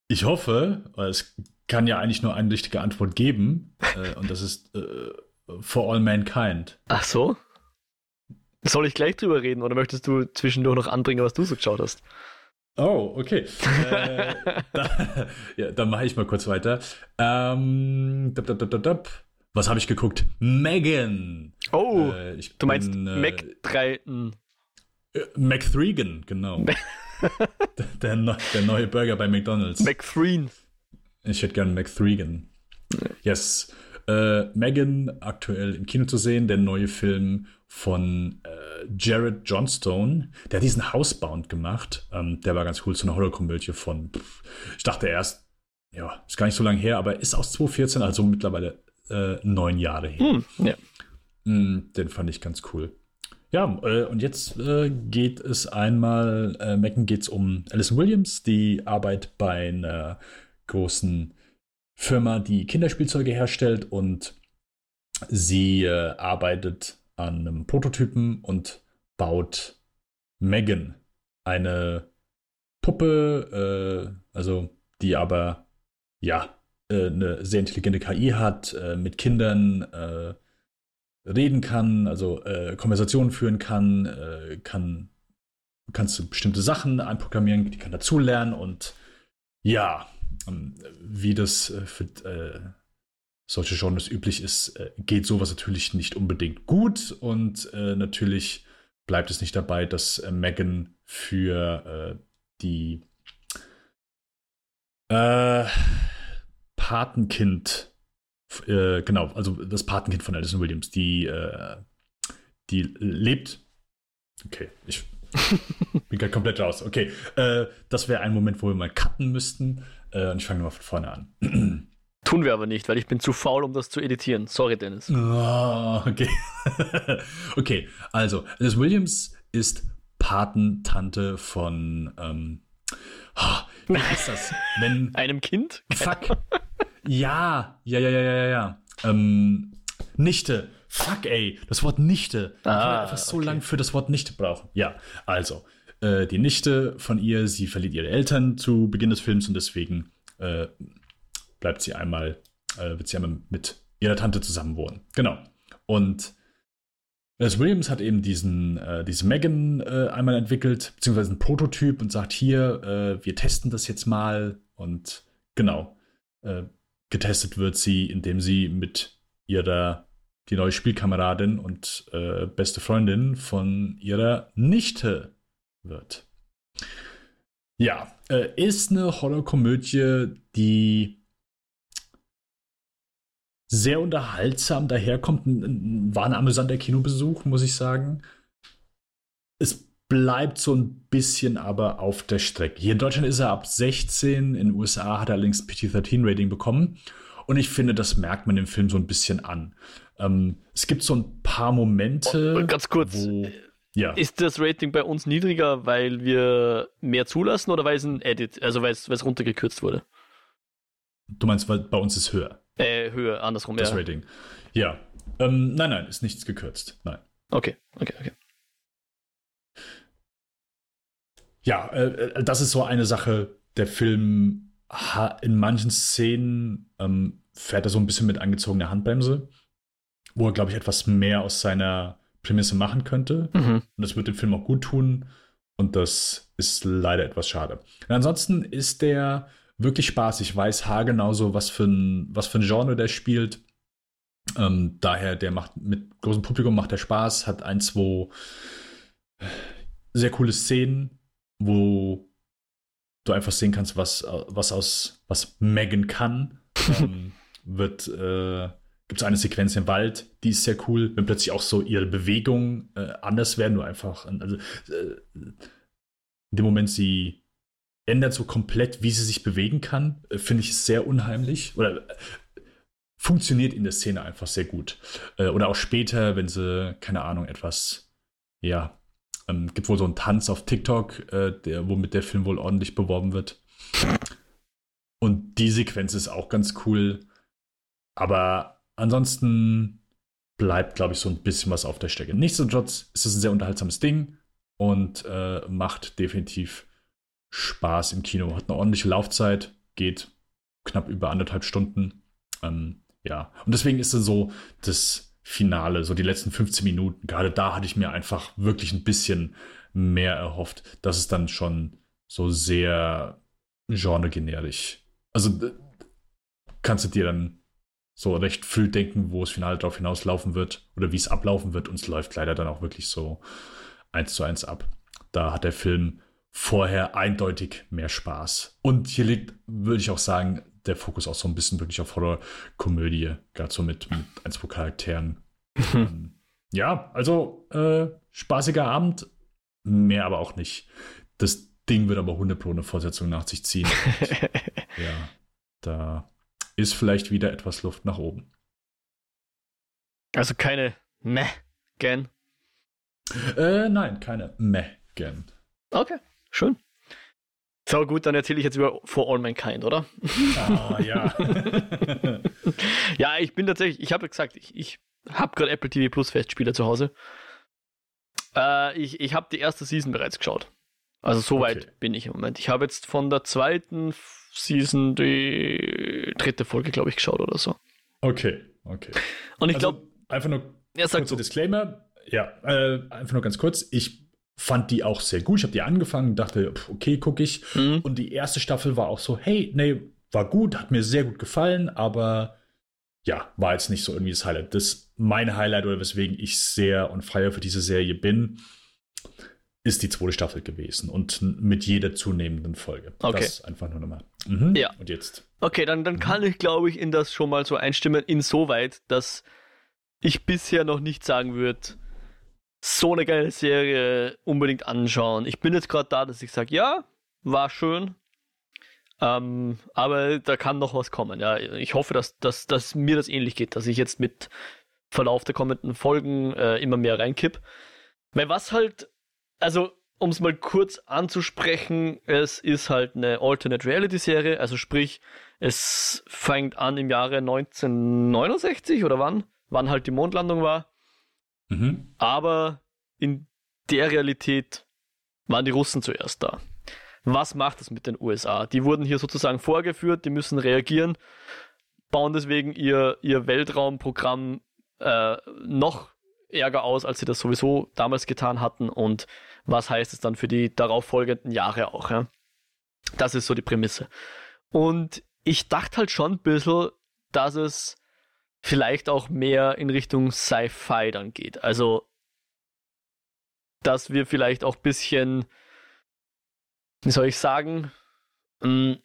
ich hoffe, es kann ja eigentlich nur eine richtige Antwort geben, äh, und das ist äh, For All Mankind. Ach so? Soll ich gleich drüber reden oder möchtest du zwischendurch noch anbringen, was du so geschaut hast? Oh, okay. äh, da, ja, dann mache ich mal kurz weiter. Ähm, dab, dab, dab, dab. Was habe ich geguckt? Megan. Oh, äh, du meinst bin, äh, Mac 3. McThregan, genau. der, der, der, neue Burger bei McDonald's. McThreen. Ich hätte gern McThregan. Yes. Äh, Megan aktuell im Kino zu sehen, der neue Film von äh, Jared Johnstone. Der hat diesen Housebound gemacht. Ähm, der war ganz cool, so eine Horrorkomödie von, pff, ich dachte erst, ja, ist gar nicht so lange her, aber ist aus 2014, also mittlerweile äh, neun Jahre her. Mm, ja. mm, den fand ich ganz cool. Ja, äh, und jetzt äh, geht es einmal, äh, Megan geht es um Alison Williams, die arbeitet bei einer großen Firma, die Kinderspielzeuge herstellt und sie äh, arbeitet an einem Prototypen und baut Megan, eine Puppe, äh, also die aber ja äh, eine sehr intelligente KI hat, äh, mit Kindern reden kann, also äh, Konversationen führen kann, äh, kann kannst du bestimmte Sachen einprogrammieren, die kann dazulernen und ja, ähm, wie das für solche Genres üblich ist, äh, geht sowas natürlich nicht unbedingt gut und äh, natürlich bleibt es nicht dabei, dass äh, Megan für äh, die äh, Patenkind, äh, genau, also das Patenkind von Alison Williams, die, die lebt. Okay, ich bin gerade komplett raus. Okay, das wäre ein Moment, wo wir mal cutten müssten. und ich fange nochmal von vorne an. Tun wir aber nicht, weil ich bin zu faul, um das zu editieren. Sorry, Dennis. Oh, okay. okay, also, Alice Williams ist Patentante von, ähm, oh, wie heißt das? Wenn, Einem Kind? Fuck. Ja, ja, ja, ja, ja, ja. Ähm, Nichte. Fuck, ey. Das Wort Nichte. Ah, ich kann einfach so okay. lang für das Wort Nichte brauchen. Ja, also, äh, die Nichte von ihr, sie verliert ihre Eltern zu Beginn des Films und deswegen äh, bleibt sie einmal, äh, wird sie einmal mit ihrer Tante zusammen wohnen. Genau. Und Les Williams hat eben diesen, äh, diese Megan äh, einmal entwickelt, beziehungsweise einen Prototyp und sagt, hier, äh, wir testen das jetzt mal. Und genau, äh, getestet wird sie, indem sie mit ihrer, die neue Spielkameradin und äh, beste Freundin von ihrer Nichte wird. Ja, äh, ist eine Horrorkomödie, die sehr unterhaltsam daherkommt. War ein amüsanter Kinobesuch, muss ich sagen. Es bleibt so ein bisschen aber auf der Strecke. Hier in Deutschland ist er ab 16, in den USA hat er allerdings PT-13-Rating bekommen. Und ich finde, das merkt man dem Film so ein bisschen an. Ähm, es gibt so ein paar Momente. Oh, ganz kurz. Wo, ja. Ist das Rating bei uns niedriger, weil wir mehr zulassen oder weil es ein Edit, also weil es, weil es runtergekürzt wurde? Du meinst, weil bei uns ist höher. Äh, Höhe, andersrum, das ja. Rating. Ja. Ähm, nein, nein, ist nichts gekürzt. Nein. Okay, okay, okay. Ja, äh, äh das ist so eine Sache. Der Film in manchen Szenen ähm, fährt er so ein bisschen mit angezogener Handbremse, wo er, glaube ich, etwas mehr aus seiner Prämisse machen könnte. Mhm. Und das wird dem Film auch gut tun. Und das ist leider etwas schade. Und ansonsten ist der wirklich Spaß. Ich weiß haargenau so, was für ein, was für ein Genre der spielt. Ähm, daher, der macht mit großem Publikum macht der Spaß, hat ein, zwei sehr coole Szenen, wo du einfach sehen kannst, was, was aus, was Megan kann. ähm, wird, äh, gibt es eine Sequenz im Wald, die ist sehr cool, wenn plötzlich auch so ihre Bewegungen äh, anders werden, nur einfach, also äh, in dem Moment sie ändert so komplett, wie sie sich bewegen kann. Äh, finde ich sehr unheimlich. Oder äh, funktioniert in der Szene einfach sehr gut. Äh, oder auch später, wenn sie, keine Ahnung, etwas, ja, Ähm, gibt wohl so einen Tanz auf TikTok, äh, der, womit der Film wohl ordentlich beworben wird. Und die Sequenz ist auch ganz cool. Aber ansonsten bleibt, glaube ich, so ein bisschen was auf der Strecke. Nichtsdestotrotz ist es ein sehr unterhaltsames Ding und äh, macht definitiv Spaß im Kino. Hat eine ordentliche Laufzeit, geht knapp über anderthalb Stunden. Ähm, ja, und deswegen ist es so das Finale, so die letzten 15 Minuten. Gerade da hatte ich mir einfach wirklich ein bisschen mehr erhofft. Das ist dann schon so sehr genregenerisch. Also kannst du dir dann so recht früh denken, wo das Finale darauf hinauslaufen wird oder wie es ablaufen wird. Und es läuft leider dann auch wirklich so eins zu eins ab. Da hat der Film vorher eindeutig mehr Spaß. Und hier liegt, würde ich auch sagen, der Fokus auch so ein bisschen wirklich auf Horror-Komödie, gerade so mit, mit ein, zwei Charakteren. ähm, ja, also äh, spaßiger Abend, mehr aber auch nicht. Das Ding wird aber 100 Pro eine Fortsetzung nach sich ziehen. ja, da ist vielleicht wieder etwas Luft nach oben. Also keine Meh-Gan? Äh, nein, keine Meh-Gan. Okay, schön. So gut, dann erzähle ich jetzt über For All Mankind, oder? Ah, ja. ja, ich bin tatsächlich, ich habe gesagt, ich, ich habe gerade Apple TV Plus Festspiele zu Hause. Äh, ich ich habe die erste Season bereits geschaut. Also so weit okay. bin ich im Moment. Ich habe jetzt von der zweiten Season die dritte Folge, glaube ich, geschaut oder so. Okay, okay. Und ich also, glaube. Einfach nur ja, kurzer Disclaimer. Ja, äh, einfach nur ganz kurz. Ich fand die auch sehr gut. Ich habe die angefangen, dachte, okay, gucke ich. Mhm. Und die erste Staffel war auch so, hey, nee, war gut, hat mir sehr gut gefallen, aber ja, war jetzt nicht so irgendwie das Highlight. Das mein Highlight oder weswegen ich sehr on fire für diese Serie bin, ist die zweite Staffel gewesen und mit jeder zunehmenden Folge. Okay. Das einfach nur nochmal. Mhm. Ja. Und jetzt. Okay, dann, dann kann ich, glaube ich, in das schon mal so einstimmen, insoweit, dass ich bisher noch nicht sagen würde, so eine geile Serie unbedingt anschauen. Ich bin jetzt gerade da, dass ich sage, ja, war schön, ähm, aber da kann noch was kommen. Ja, ich hoffe, dass, dass, dass mir das ähnlich geht, dass ich jetzt mit Verlauf der kommenden Folgen äh, immer mehr reinkipp. Weil was halt also um es mal kurz anzusprechen, es ist halt eine Alternate Reality Serie, also sprich, es fängt an im Jahre 1969 oder wann, wann halt die Mondlandung war. Mhm. Aber in der Realität waren die Russen zuerst da. Was macht das mit den USA? Die wurden hier sozusagen vorgeführt, die müssen reagieren, bauen deswegen ihr, ihr Weltraumprogramm äh, noch Ärger aus, als sie das sowieso damals getan hatten und was heißt es dann für die darauffolgenden Jahre auch. Ja? Das ist so die Prämisse. Und ich dachte halt schon ein bisschen, dass es vielleicht auch mehr in Richtung Sci-Fi dann geht. Also, dass wir vielleicht auch ein bisschen, wie soll ich sagen, hm,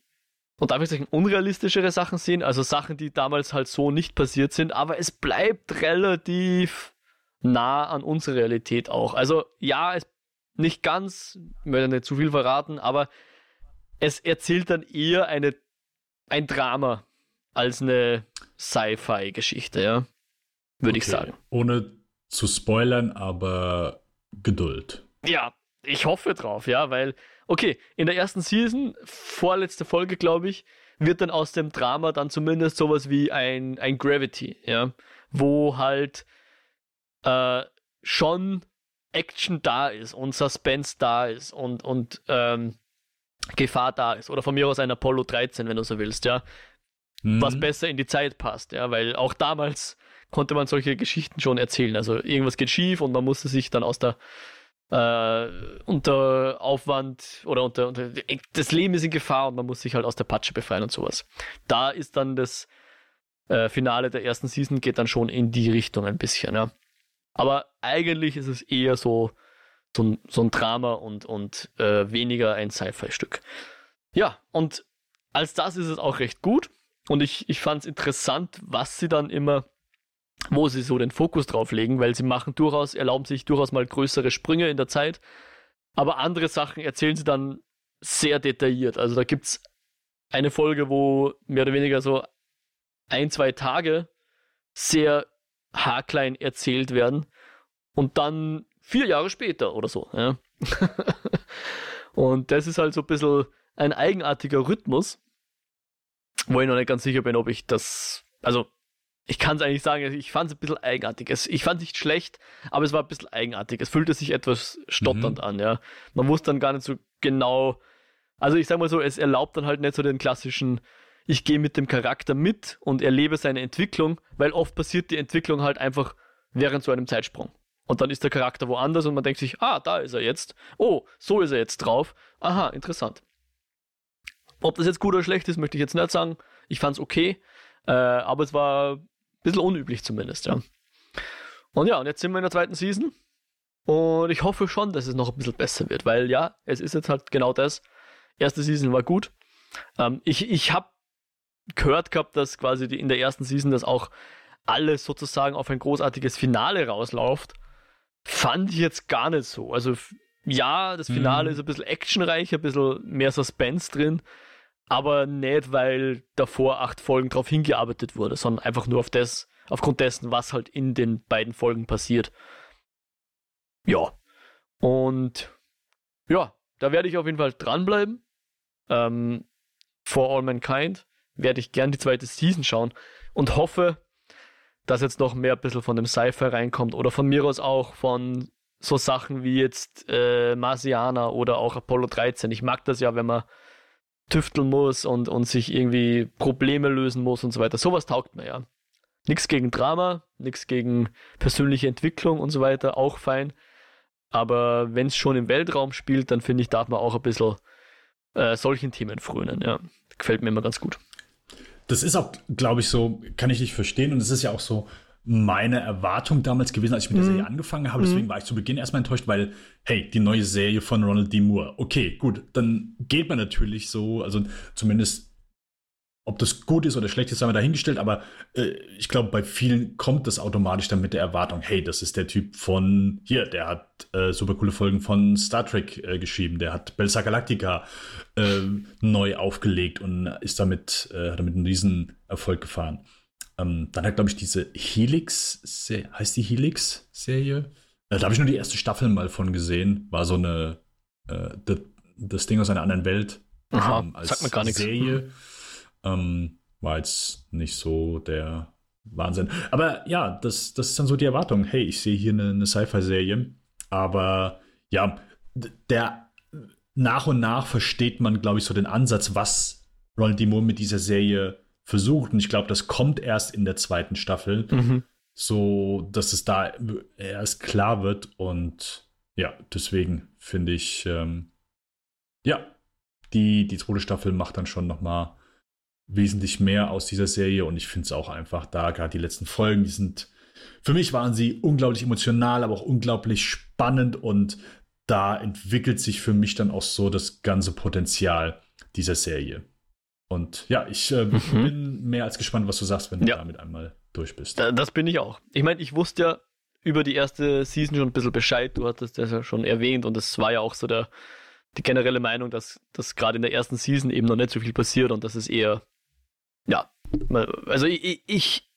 und darf ich sagen, unrealistischere Sachen sehen, also Sachen, die damals halt so nicht passiert sind, aber es bleibt relativ nah an unsere Realität auch. Also ja, es nicht ganz, ich möchte nicht zu viel verraten, aber es erzählt dann eher eine, ein Drama als eine Sci-Fi-Geschichte, ja. Würde okay. ich sagen. Ohne zu spoilern, aber Geduld. Ja, ich hoffe drauf, ja, weil, okay, in der ersten Season, vorletzte Folge, glaube ich, wird dann aus dem Drama dann zumindest sowas wie ein, ein Gravity, ja, wo halt äh, schon Action da ist und Suspense da ist und, und ähm, Gefahr da ist. Oder von mir aus ein Apollo 13, wenn du so willst, ja. Mhm. Was besser in die Zeit passt, ja, weil auch damals konnte man solche Geschichten schon erzählen. Also irgendwas geht schief und man musste sich dann aus der äh, unter Aufwand oder unter, unter das Leben ist in Gefahr und man muss sich halt aus der Patsche befreien und sowas. Da ist dann das äh, Finale der ersten Season geht dann schon in die Richtung ein bisschen, ja. Aber eigentlich ist es eher so, so, ein, so ein Drama und, und äh, weniger ein Sci-Fi-Stück. Ja, und als das ist es auch recht gut. Und ich, ich fand es interessant, was sie dann immer, wo sie so den Fokus drauf legen, weil sie machen durchaus, erlauben sich durchaus mal größere Sprünge in der Zeit. Aber andere Sachen erzählen sie dann sehr detailliert. Also da gibt es eine Folge, wo mehr oder weniger so ein, zwei Tage sehr haarklein erzählt werden. Und dann vier Jahre später oder so. Ja. und das ist halt so ein bisschen ein eigenartiger Rhythmus, wo ich noch nicht ganz sicher bin, ob ich das, also ich kann es eigentlich sagen, ich fand es ein bisschen eigenartig. Es, ich fand es nicht schlecht, aber es war ein bisschen eigenartig. Es fühlte sich etwas stotternd mhm. an, ja. Man wusste dann gar nicht so genau, also ich sag mal so, es erlaubt dann halt nicht so den klassischen, ich gehe mit dem Charakter mit und erlebe seine Entwicklung, weil oft passiert die Entwicklung halt einfach während so einem Zeitsprung. Und dann ist der Charakter woanders und man denkt sich, ah, da ist er jetzt. Oh, so ist er jetzt drauf. Aha, interessant. Ob das jetzt gut oder schlecht ist, möchte ich jetzt nicht sagen. Ich fand es okay, äh, aber es war ein bisschen unüblich zumindest, ja. Und ja, und jetzt sind wir in der zweiten Season. Und ich hoffe schon, dass es noch ein bisschen besser wird, weil ja, es ist jetzt halt genau das. Erste Season war gut. Ähm, ich ich habe gehört gehabt, dass quasi die, in der ersten Season das auch alles sozusagen auf ein großartiges Finale rausläuft. Fand ich jetzt gar nicht so. Also ja, das Finale mhm. ist ein bisschen actionreich, ein bisschen mehr Suspense drin, aber nicht, weil davor acht Folgen darauf hingearbeitet wurde, sondern einfach nur auf das, aufgrund dessen, was halt in den beiden Folgen passiert. Ja. Und ja, da werde ich auf jeden Fall dranbleiben. Ähm, For All Mankind werde ich gern die zweite Season schauen und hoffe, dass jetzt noch mehr ein bisschen von dem Sci-Fi reinkommt oder von mir aus auch von so Sachen wie jetzt äh, Marsianer oder auch Apollo 13. Ich mag das ja, wenn man tüfteln muss und, und sich irgendwie Probleme lösen muss und so weiter. Sowas taugt mir ja. Nichts gegen Drama, nichts gegen persönliche Entwicklung und so weiter, auch fein. Aber wenn es schon im Weltraum spielt, dann finde ich, darf man auch ein bisschen äh, solchen Themen frönen. Ja, gefällt mir immer ganz gut. Das ist auch, glaube ich, so, kann ich nicht verstehen. Und es ist ja auch so meine Erwartung damals gewesen, als ich mit der mhm. Serie angefangen habe. Deswegen mhm. war ich zu Beginn erstmal enttäuscht, weil, hey, die neue Serie von Ronald D. Moore. Okay, gut, dann geht man natürlich so, also zumindest ob das gut ist oder schlecht ist, haben wir dahingestellt, aber äh, ich glaube, bei vielen kommt das automatisch dann mit der Erwartung, hey, das ist der Typ von hier, der hat äh, super coole Folgen von Star Trek äh, geschrieben, der hat Belsa Galactica äh, neu aufgelegt und ist damit, äh, hat damit einen riesen Erfolg gefahren. Ähm, dann hat, glaube ich, diese Helix, heißt die Helix-Serie? Äh, da habe ich nur die erste Staffel mal von gesehen. War so eine, das, das Ding aus einer anderen Welt. Aha, ähm, als sagt mir gar nichts. Serie. Ähm, war jetzt nicht so der Wahnsinn. Aber ja, das, das ist dann so die Erwartung. Hey, ich sehe hier eine, eine Sci-Fi-Serie. Aber ja, der nach und nach versteht man, glaube ich, so den Ansatz, was Ronald D. Moore mit dieser Serie versucht. Und ich glaube, das kommt erst in der zweiten Staffel, mhm. so dass es da erst klar wird. Und ja, deswegen finde ich, ähm, ja, die, die zweite Staffel macht dann schon noch mal wesentlich mehr aus dieser Serie und ich finde es auch einfach da, gerade die letzten Folgen, die sind, für mich waren sie unglaublich emotional, aber auch unglaublich spannend und da entwickelt sich für mich dann auch so das ganze Potenzial dieser Serie. Und ja, ich äh, mhm. bin mehr als gespannt, was du sagst, wenn du ja. damit einmal durch bist. Das bin ich auch. Ich meine, ich wusste ja über die erste Season schon ein bisschen Bescheid. Du hattest das ja schon erwähnt und es war ja auch so der, die generelle Meinung, dass, dass gerade in der ersten Season eben noch nicht so viel passiert und dass es eher ja, also ich, ich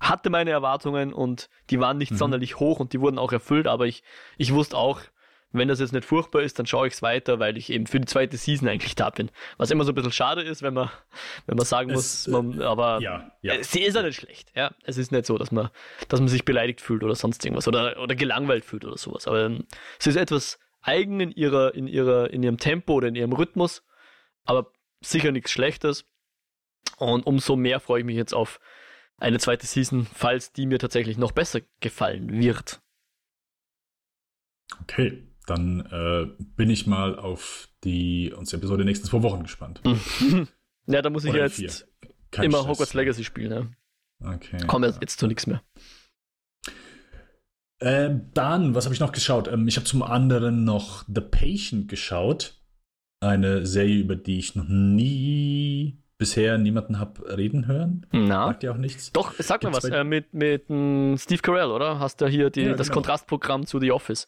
hatte meine Erwartungen und die waren nicht mhm. sonderlich hoch und die wurden auch erfüllt, aber ich, ich wusste auch, wenn das jetzt nicht furchtbar ist, dann schaue ich es weiter, weil ich eben für die zweite Season eigentlich da bin. Was immer so ein bisschen schade ist, wenn man, wenn man sagen es, muss, man, aber ja, ja. sie ist ja nicht schlecht. Ja, es ist nicht so, dass man, dass man sich beleidigt fühlt oder sonst irgendwas oder, oder gelangweilt fühlt oder sowas. Aber ähm, es ist etwas eigen in ihrer, in ihrer, in ihrem Tempo oder in ihrem Rhythmus, aber sicher nichts Schlechtes. Und umso mehr freue ich mich jetzt auf eine zweite Season, falls die mir tatsächlich noch besser gefallen wird. Okay, dann äh, bin ich mal auf die unsere Episode der nächsten zwei Wochen gespannt. ja, da muss ich Oder jetzt immer Stress. Hogwarts Legacy spielen. Ja. Okay. Kommen wir jetzt zu nichts mehr. Ähm, dann, was habe ich noch geschaut? Ähm, ich habe zum anderen noch The Patient geschaut. Eine Serie, über die ich noch nie bisher niemanden habe reden hören. Na. Sagt ja auch nichts. Doch, sag mir was. Äh, mit mit m, Steve Carell, oder? Hast du hier die, ja, das genau. Kontrastprogramm zu The Office.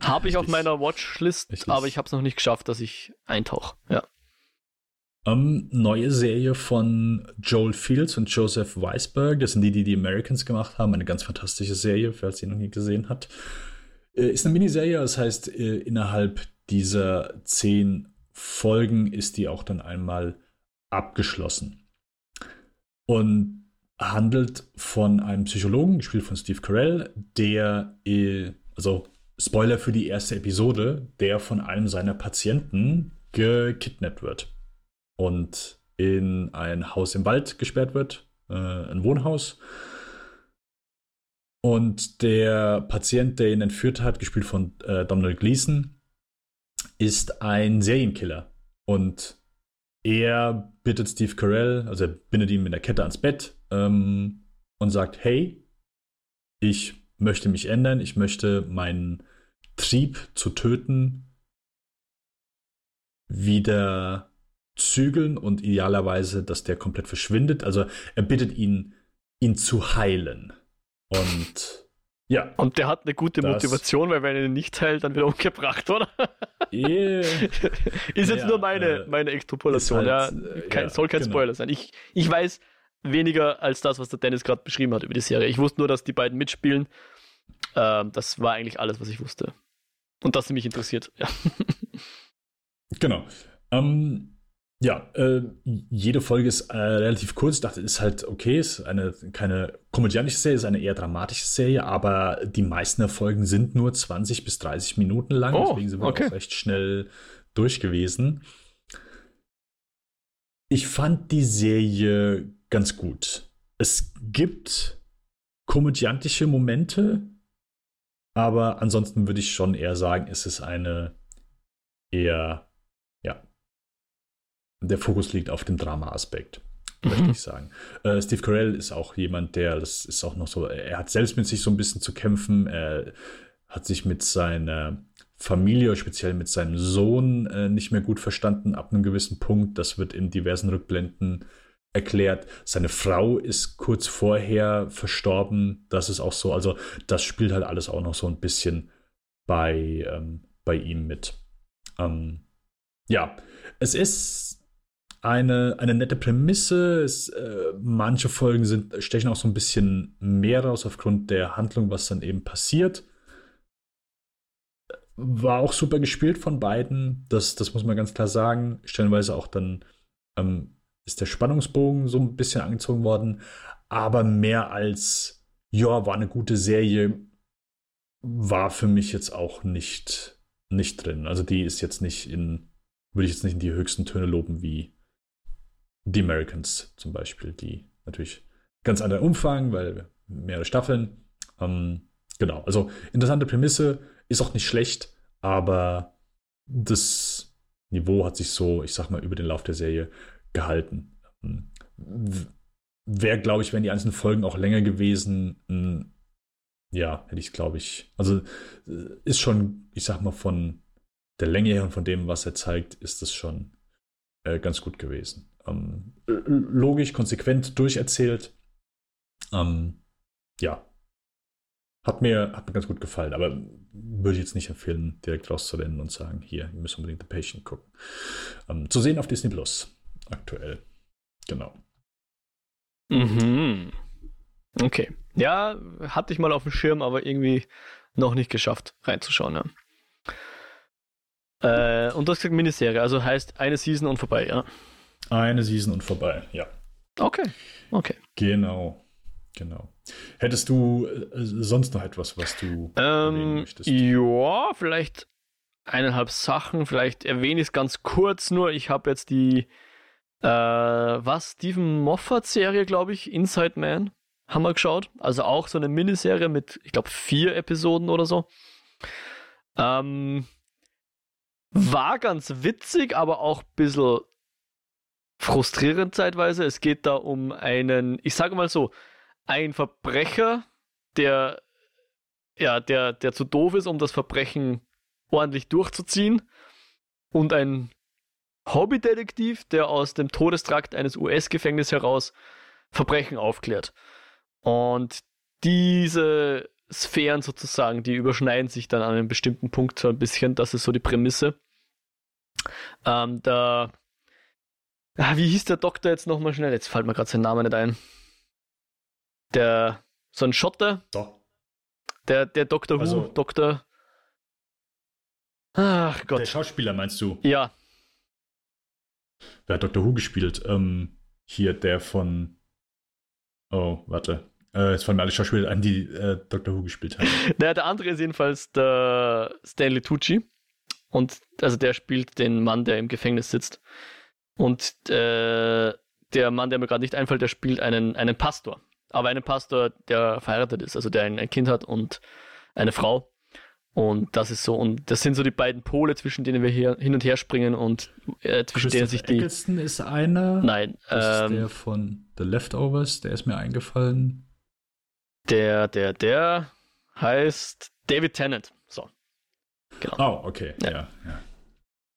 Habe ich auf meiner Watchlist, Richtig. aber ich habe es noch nicht geschafft, dass ich eintauche. Ja. Um, ähm, neue Serie von Joel Fields und Joseph Weisberg. Das sind die, die die Americans gemacht haben. Eine ganz fantastische Serie, falls ihr noch nie gesehen habt. Äh, ist eine Miniserie, das heißt, äh, innerhalb dieser zehn Folgen ist die auch dann einmal abgeschlossen. Und handelt von einem Psychologen, gespielt von Steve Carell, der, äh, also Spoiler für die erste Episode, der von einem seiner Patienten gekidnappt wird und in ein Haus im Wald gesperrt wird, äh, ein Wohnhaus. Und der Patient, der ihn entführt hat, gespielt von äh, Donald Gleason, ist ein Serienkiller. Und er bittet Steve Carell, also er bindet ihn mit der Kette ans Bett ähm, und sagt, hey, ich möchte mich ändern, ich möchte meinen Trieb zu töten wieder zügeln und idealerweise, dass der komplett verschwindet. Also er bittet ihn, ihn zu heilen. Und ja. Und der hat eine gute Motivation, weil wenn er ihn nicht heilt, dann wird er umgebracht, oder? Yeah. ist jetzt ja, nur meine, äh, meine Extrapolation. Halt, ja, kein, ja, soll kein genau. Spoiler sein. Ich, ich weiß weniger als das, was der Dennis gerade beschrieben hat über die Serie. Ich wusste nur, dass die beiden mitspielen. Ähm, das war eigentlich alles, was ich wusste. Und dass sie mich interessiert. Ja. Genau. Ähm, ja, äh, jede Folge ist äh, relativ kurz. Ich dachte, ist halt okay, ist eine keine komödiantische Serie, ist eine eher dramatische Serie, aber die meisten der Folgen sind nur 20 bis 30 Minuten lang, oh, deswegen sind wir okay. auch recht schnell durch gewesen. Ich fand die Serie ganz gut. Es gibt komödiantische Momente, aber ansonsten würde ich schon eher sagen, es ist eine eher der Fokus liegt auf dem Drama-Aspekt, möchte mhm. ich sagen. Äh, Steve Carell ist auch jemand, der, das ist auch noch so, er hat selbst mit sich so ein bisschen zu kämpfen. Er hat sich mit seiner Familie, speziell mit seinem Sohn, äh, nicht mehr gut verstanden ab einem gewissen Punkt. Das wird in diversen Rückblenden erklärt. Seine Frau ist kurz vorher verstorben. Das ist auch so. Also, das spielt halt alles auch noch so ein bisschen bei, ähm, bei ihm mit. Ähm, ja, es ist eine, eine nette Prämisse. Es, äh, manche Folgen sind, stechen auch so ein bisschen mehr raus aufgrund der Handlung, was dann eben passiert. War auch super gespielt von beiden. Das, das muss man ganz klar sagen. Stellenweise auch dann ähm, ist der Spannungsbogen so ein bisschen angezogen worden. Aber mehr als, ja, war eine gute Serie, war für mich jetzt auch nicht, nicht drin. Also die ist jetzt nicht in, würde ich jetzt nicht in die höchsten Töne loben wie The Americans zum Beispiel, die natürlich ganz anderen Umfang, weil mehrere Staffeln. Ähm, genau, also interessante Prämisse, ist auch nicht schlecht, aber das Niveau hat sich so, ich sag mal, über den Lauf der Serie gehalten. Ähm, Wäre, glaube ich, wären die einzelnen Folgen auch länger gewesen, hm, ja, hätte ich, glaube ich, also äh, ist schon, ich sag mal, von der Länge her und von dem, was er zeigt, ist das schon äh, ganz gut gewesen ähm, logisch, konsequent durcherzählt. Ähm, ja. Hat mir, hat mir ganz gut gefallen, aber würde ich jetzt nicht empfehlen, direkt rauszurennen und sagen, hier, ihr müsst unbedingt The Patient gucken. Ähm, zu sehen auf Disney Plus aktuell. Genau. Mhm. Okay. Ja, hatte ich mal auf dem Schirm, aber irgendwie noch nicht geschafft, reinzuschauen. Ja. Äh, und hast gesagt Miniserie, also heißt eine Season und vorbei, ja. Eine Season und vorbei, ja. Okay, okay. Genau, genau. Hättest du äh, sonst noch etwas, was du ähm, möchtest? Ja, vielleicht eineinhalb Sachen. Vielleicht erwähne ich es ganz kurz nur. Ich habe jetzt die, äh, was, Stephen Moffat-Serie, glaube ich, Inside Man, haben wir geschaut. Also auch so eine Miniserie mit, ich glaube, vier Episoden oder so. Ähm, war ganz witzig, aber auch ein bisschen frustrierend zeitweise. Es geht da um einen, ich sage mal so, ein Verbrecher, der ja, der, der zu doof ist, um das Verbrechen ordentlich durchzuziehen. Und ein Hobbydetektiv, der aus dem Todestrakt eines US-Gefängnisses heraus Verbrechen aufklärt. Und diese Sphären sozusagen, die überschneiden sich dann an einem bestimmten Punkt so ein bisschen. Das ist so die Prämisse. Ähm, da Ah, wie hieß der Doktor jetzt nochmal schnell? Jetzt fällt mir gerade sein Name nicht ein. Der, so ein Schotter. Doch. Der, der Doktor Who, also, Doktor. Ach Der Gott. Schauspieler meinst du? Ja, Wer hat Doctor Who gespielt? Ähm, hier der von. Oh, warte. Äh, jetzt fallen mir alle Schauspieler ein, die äh, Doctor Who gespielt haben. der, der andere ist jedenfalls der Stanley Tucci. Und also der spielt den Mann, der im Gefängnis sitzt. Und äh, der Mann, der mir gerade nicht einfällt, der spielt einen, einen Pastor. Aber einen Pastor, der verheiratet ist, also der ein, ein Kind hat und eine Frau. Und das ist so, und das sind so die beiden Pole, zwischen denen wir hier hin und her springen und äh, zwischen denen sich die. Eccleston ist einer. Nein, Das ist ähm, der von The Leftovers, der ist mir eingefallen. der, der, der heißt David Tennant. So. Genau. Oh, okay. Ja. Ja, ja.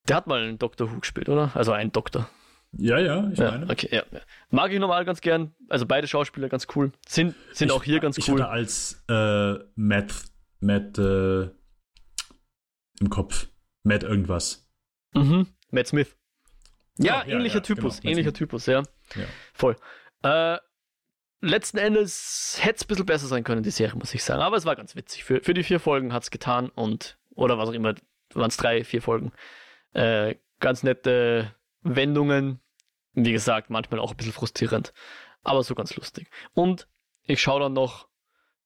Der hat mal einen Doctor Who gespielt, oder? Also ein Doktor. Ja, ja, ich Ja, meine. okay, ja, ja. Mag ich normal ganz gern. Also beide Schauspieler ganz cool. Sind, sind ich, auch hier ganz ich cool. hatte als äh, Matt, Matt äh, im Kopf. Matt irgendwas. Mhm. Matt Smith. Ja, ja, ähnlicher ja, Typus, genau, ähnlicher Smith. Typus, ja. Ja. Voll. Äh, letzten Endes hätte es ein bisschen besser sein können, die Serie, muss ich sagen. Aber es war ganz witzig. Für, für die vier Folgen hat es getan und, oder was auch immer, waren es drei, vier Folgen. Äh, ganz nette Wendungen. Wie gesagt, manchmal auch ein bisschen frustrierend. Aber so ganz lustig. Und ich schaue dann noch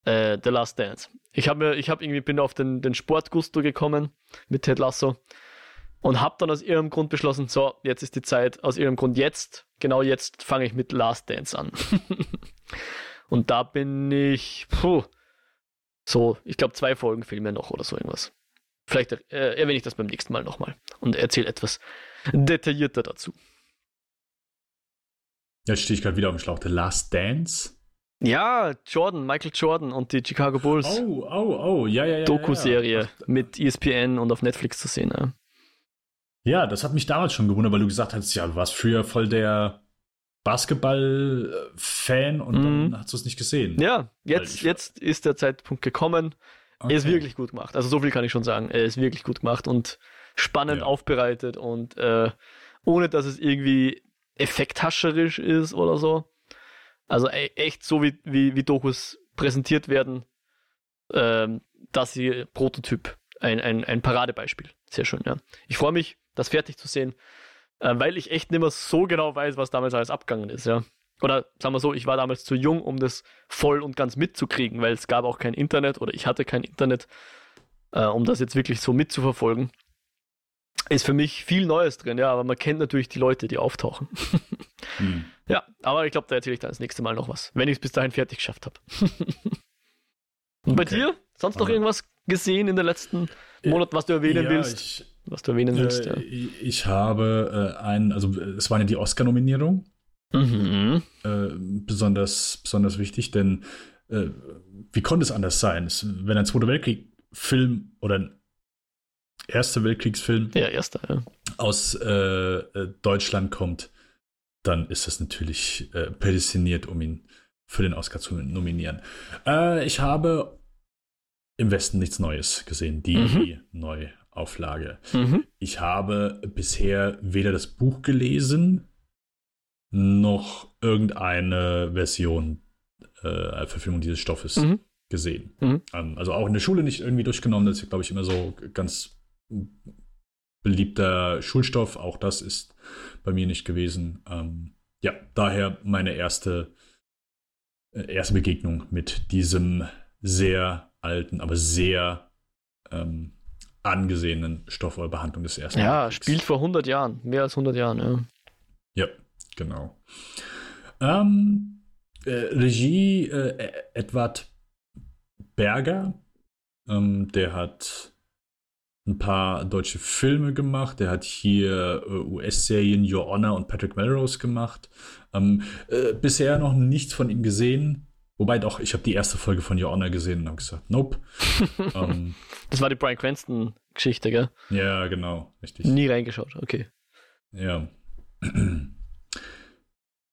äh, The Last Dance. Ich habe mir, ich habe irgendwie bin auf den, den Sportgusto gekommen mit Ted Lasso und habe dann aus irgendeinem Grund beschlossen, so, jetzt ist die Zeit, aus irgendeinem Grund jetzt, genau jetzt fange ich mit Last Dance an. und da bin ich, puh, so, ich glaube, zwei Folgen fehlen mir noch oder so irgendwas. Vielleicht äh, erwähne ich das beim nächsten Mal nochmal und erzähle etwas detaillierter dazu. Jetzt stehe ich gerade wieder auf dem Schlauch. The Last Dance? Ja, Jordan, Michael Jordan und die Chicago Bulls. Oh, oh, oh, ja, ja, ja. Doku-Serie Ja, ja. mit ESPN und auf Netflix zu sehen. Ja. ja, das hat mich damals schon gewundert, weil du gesagt hast, ja, du warst früher voll der Basketball-Fan und Mhm. dann hast du es nicht gesehen. Ja, jetzt, jetzt ist der Zeitpunkt gekommen. Er ist Okay. wirklich gut gemacht. Also so viel kann ich schon sagen. Er ist wirklich gut gemacht und spannend Ja. aufbereitet und äh, ohne dass es irgendwie effekthascherisch ist oder so. Also e echt so, wie, wie, wie Dokus präsentiert werden, ähm, dass sie Prototyp, ein, ein, ein Paradebeispiel. Sehr schön, ja. Ich freue mich, das fertig zu sehen, äh, weil ich echt nicht mehr so genau weiß, was damals alles abgegangen ist, ja. Oder sagen wir so, ich war damals zu jung, um das voll und ganz mitzukriegen, weil es gab auch kein Internet oder ich hatte kein Internet, äh, um das jetzt wirklich so mitzuverfolgen. Ist für mich viel Neues drin, ja, aber man kennt natürlich die Leute, die auftauchen. Hm. ja, aber ich glaube, da erzähle ich dann das nächste Mal noch was, wenn ich es bis dahin fertig geschafft habe. und bei Okay. dir? Sonst noch irgendwas gesehen in den letzten Monaten, was du erwähnen Ja, willst? Ich, was du erwähnen willst, äh, ja. ich habe äh, einen, also äh, es waren ja die Oscar-Nominierungen, Mhm. äh, besonders, besonders wichtig, denn äh, wie konnte es anders sein? Es, wenn ein Zweiter Weltkrieg-Film oder ein Erster Weltkriegsfilm Ja, erster, ja. aus äh, äh, Deutschland kommt, dann ist das natürlich äh, prädestiniert, um ihn für den Oscar zu nominieren. Äh, ich habe im Westen nichts Neues gesehen, die Mhm. Neuauflage. Mhm. Ich habe bisher weder das Buch gelesen, noch irgendeine Version, äh, Verfilmung dieses Stoffes Mhm. gesehen. Mhm. Ähm, also auch in der Schule nicht irgendwie durchgenommen. Das ist, glaube ich, immer so ganz beliebter Schulstoff. Auch das ist bei mir nicht gewesen. Ähm, ja, daher meine erste, äh, erste Begegnung mit diesem sehr alten, aber sehr ähm, angesehenen Stoff oder Behandlung des ersten Ja, Weltkriegs. spielt vor 100 Jahren, mehr als 100 Jahren, ja. Ja, genau. Ähm, äh, Regie äh, Edward Berger, ähm, der hat ein paar deutsche Filme gemacht. Der hat hier äh, US-Serien Your Honor und Patrick Melrose gemacht. Ähm, äh, bisher noch nichts von ihm gesehen. Wobei doch, ich habe die erste Folge von Your Honor gesehen und habe gesagt, nope. ähm, Das war die Brian Cranston-Geschichte, gell? ja, genau, richtig. Nie reingeschaut, okay. Ja.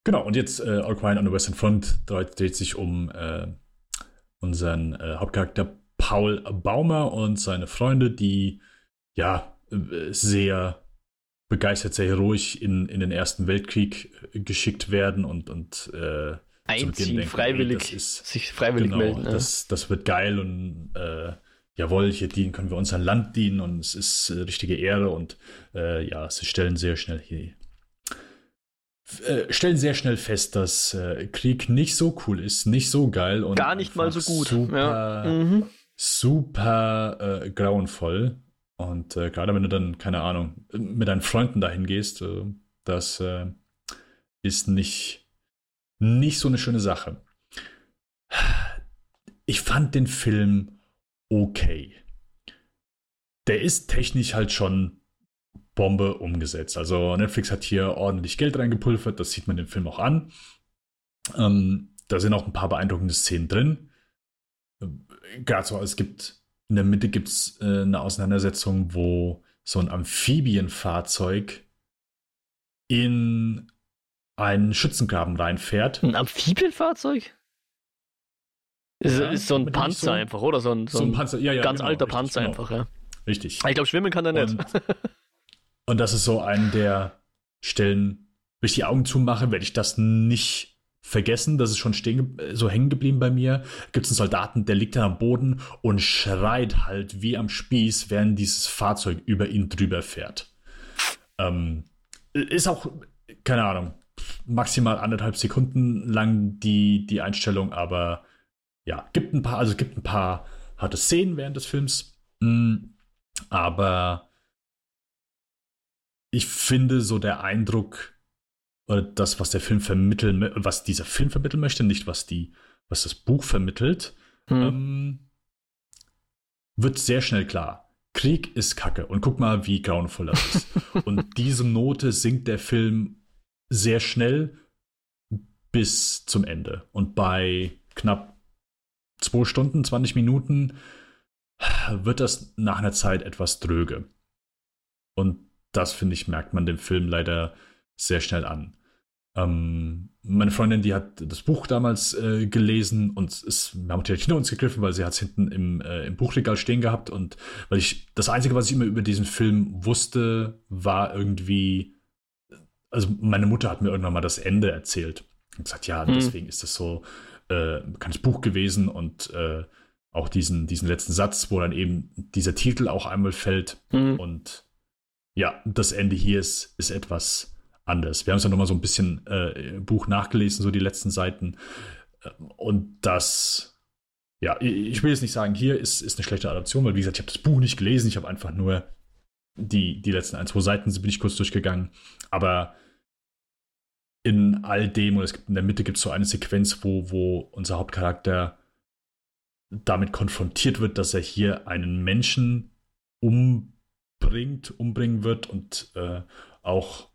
Genau, und jetzt äh, All Quiet on the Western Front dreht, dreht sich um äh, unseren äh, Hauptcharakter Paul Baumer und seine Freunde, die ja sehr begeistert, sehr heroisch in, in den Ersten Weltkrieg äh, geschickt werden und, und äh, Einziehen, denken, freiwillig, ey, das ist- sich freiwillig genau, melden. ja. das, das wird geil und äh, jawohl, hier dienen, können wir unser Land dienen und es ist äh, richtige Ehre und äh, ja, sie stellen sehr schnell hier äh, stellen sehr schnell fest, dass äh, Krieg nicht so cool ist, nicht so geil und gar nicht mal so gut. Super, ja. mhm. Super äh, grauenvoll. Und äh, gerade wenn du dann, keine Ahnung, mit deinen Freunden dahin gehst, äh, das ist nicht, nicht so eine schöne Sache. Ich fand den Film okay. Der ist technisch halt schon Bombe umgesetzt. Also Netflix hat hier ordentlich Geld reingepulvert, das sieht man dem Film auch an. Ähm, da sind auch ein paar beeindruckende Szenen drin. So, es gibt in der Mitte gibt es äh, eine Auseinandersetzung, wo so ein Amphibienfahrzeug in einen Schützengraben reinfährt. Ein Amphibienfahrzeug? Ist, ja, ist so ein Panzer so, einfach, oder? So ein, so, so ein Panzer, ja, ja, ganz genau, alter richtig, Panzer genau. einfach, ja. Richtig. Ich glaube, schwimmen kann er nicht. Und, und das ist so eine der Stellen, wenn ich die Augen zumache, werde ich das nicht vergessen. Das ist schon stehen, so hängen geblieben bei mir. Gibt es einen Soldaten, der liegt dann am Boden und schreit halt wie am Spieß, während dieses Fahrzeug über ihn drüber fährt. Ähm, ist auch, keine Ahnung, maximal anderthalb Sekunden lang die, die Einstellung, aber ja, gibt ein paar, also gibt ein paar harte Szenen während des Films, mm, aber ich finde so der Eindruck, das, was der Film vermitteln, was dieser Film vermitteln möchte, nicht was die, was das Buch vermittelt, hm. ähm, wird sehr schnell klar. Krieg ist Kacke und guck mal, wie grauenvoll das ist. und diese Note sinkt der Film sehr schnell bis zum Ende. Und bei knapp 2 Stunden, 20 Minuten wird das nach einer Zeit etwas dröge. Und das, finde ich, merkt man dem Film leider sehr schnell an. Ähm, meine Freundin, die hat das Buch damals äh, gelesen und es, wir haben direkt hinter uns gegriffen, weil sie hat es hinten im, äh, im Buchregal stehen gehabt und weil ich, das Einzige, was ich immer über diesen Film wusste, war irgendwie, also meine Mutter hat mir irgendwann mal das Ende erzählt und gesagt, ja, hm. deswegen ist das so äh, bekanntes Buch gewesen und äh, auch diesen, diesen letzten Satz, wo dann eben dieser Titel auch einmal fällt. Mhm. Und ja, das Ende hier ist, ist etwas anders. Wir haben es ja nochmal so ein bisschen äh, Buch nachgelesen, so die letzten Seiten. Und das, ja, ich will jetzt nicht sagen, hier ist, ist eine schlechte Adaption, weil wie gesagt, ich habe das Buch nicht gelesen, ich habe einfach nur die, die letzten ein, zwei Seiten bin ich kurz durchgegangen. Aber in all dem, oder es gibt in der Mitte gibt es so eine Sequenz, wo, wo unser Hauptcharakter damit konfrontiert wird, dass er hier einen Menschen umbringt, umbringen wird und äh, auch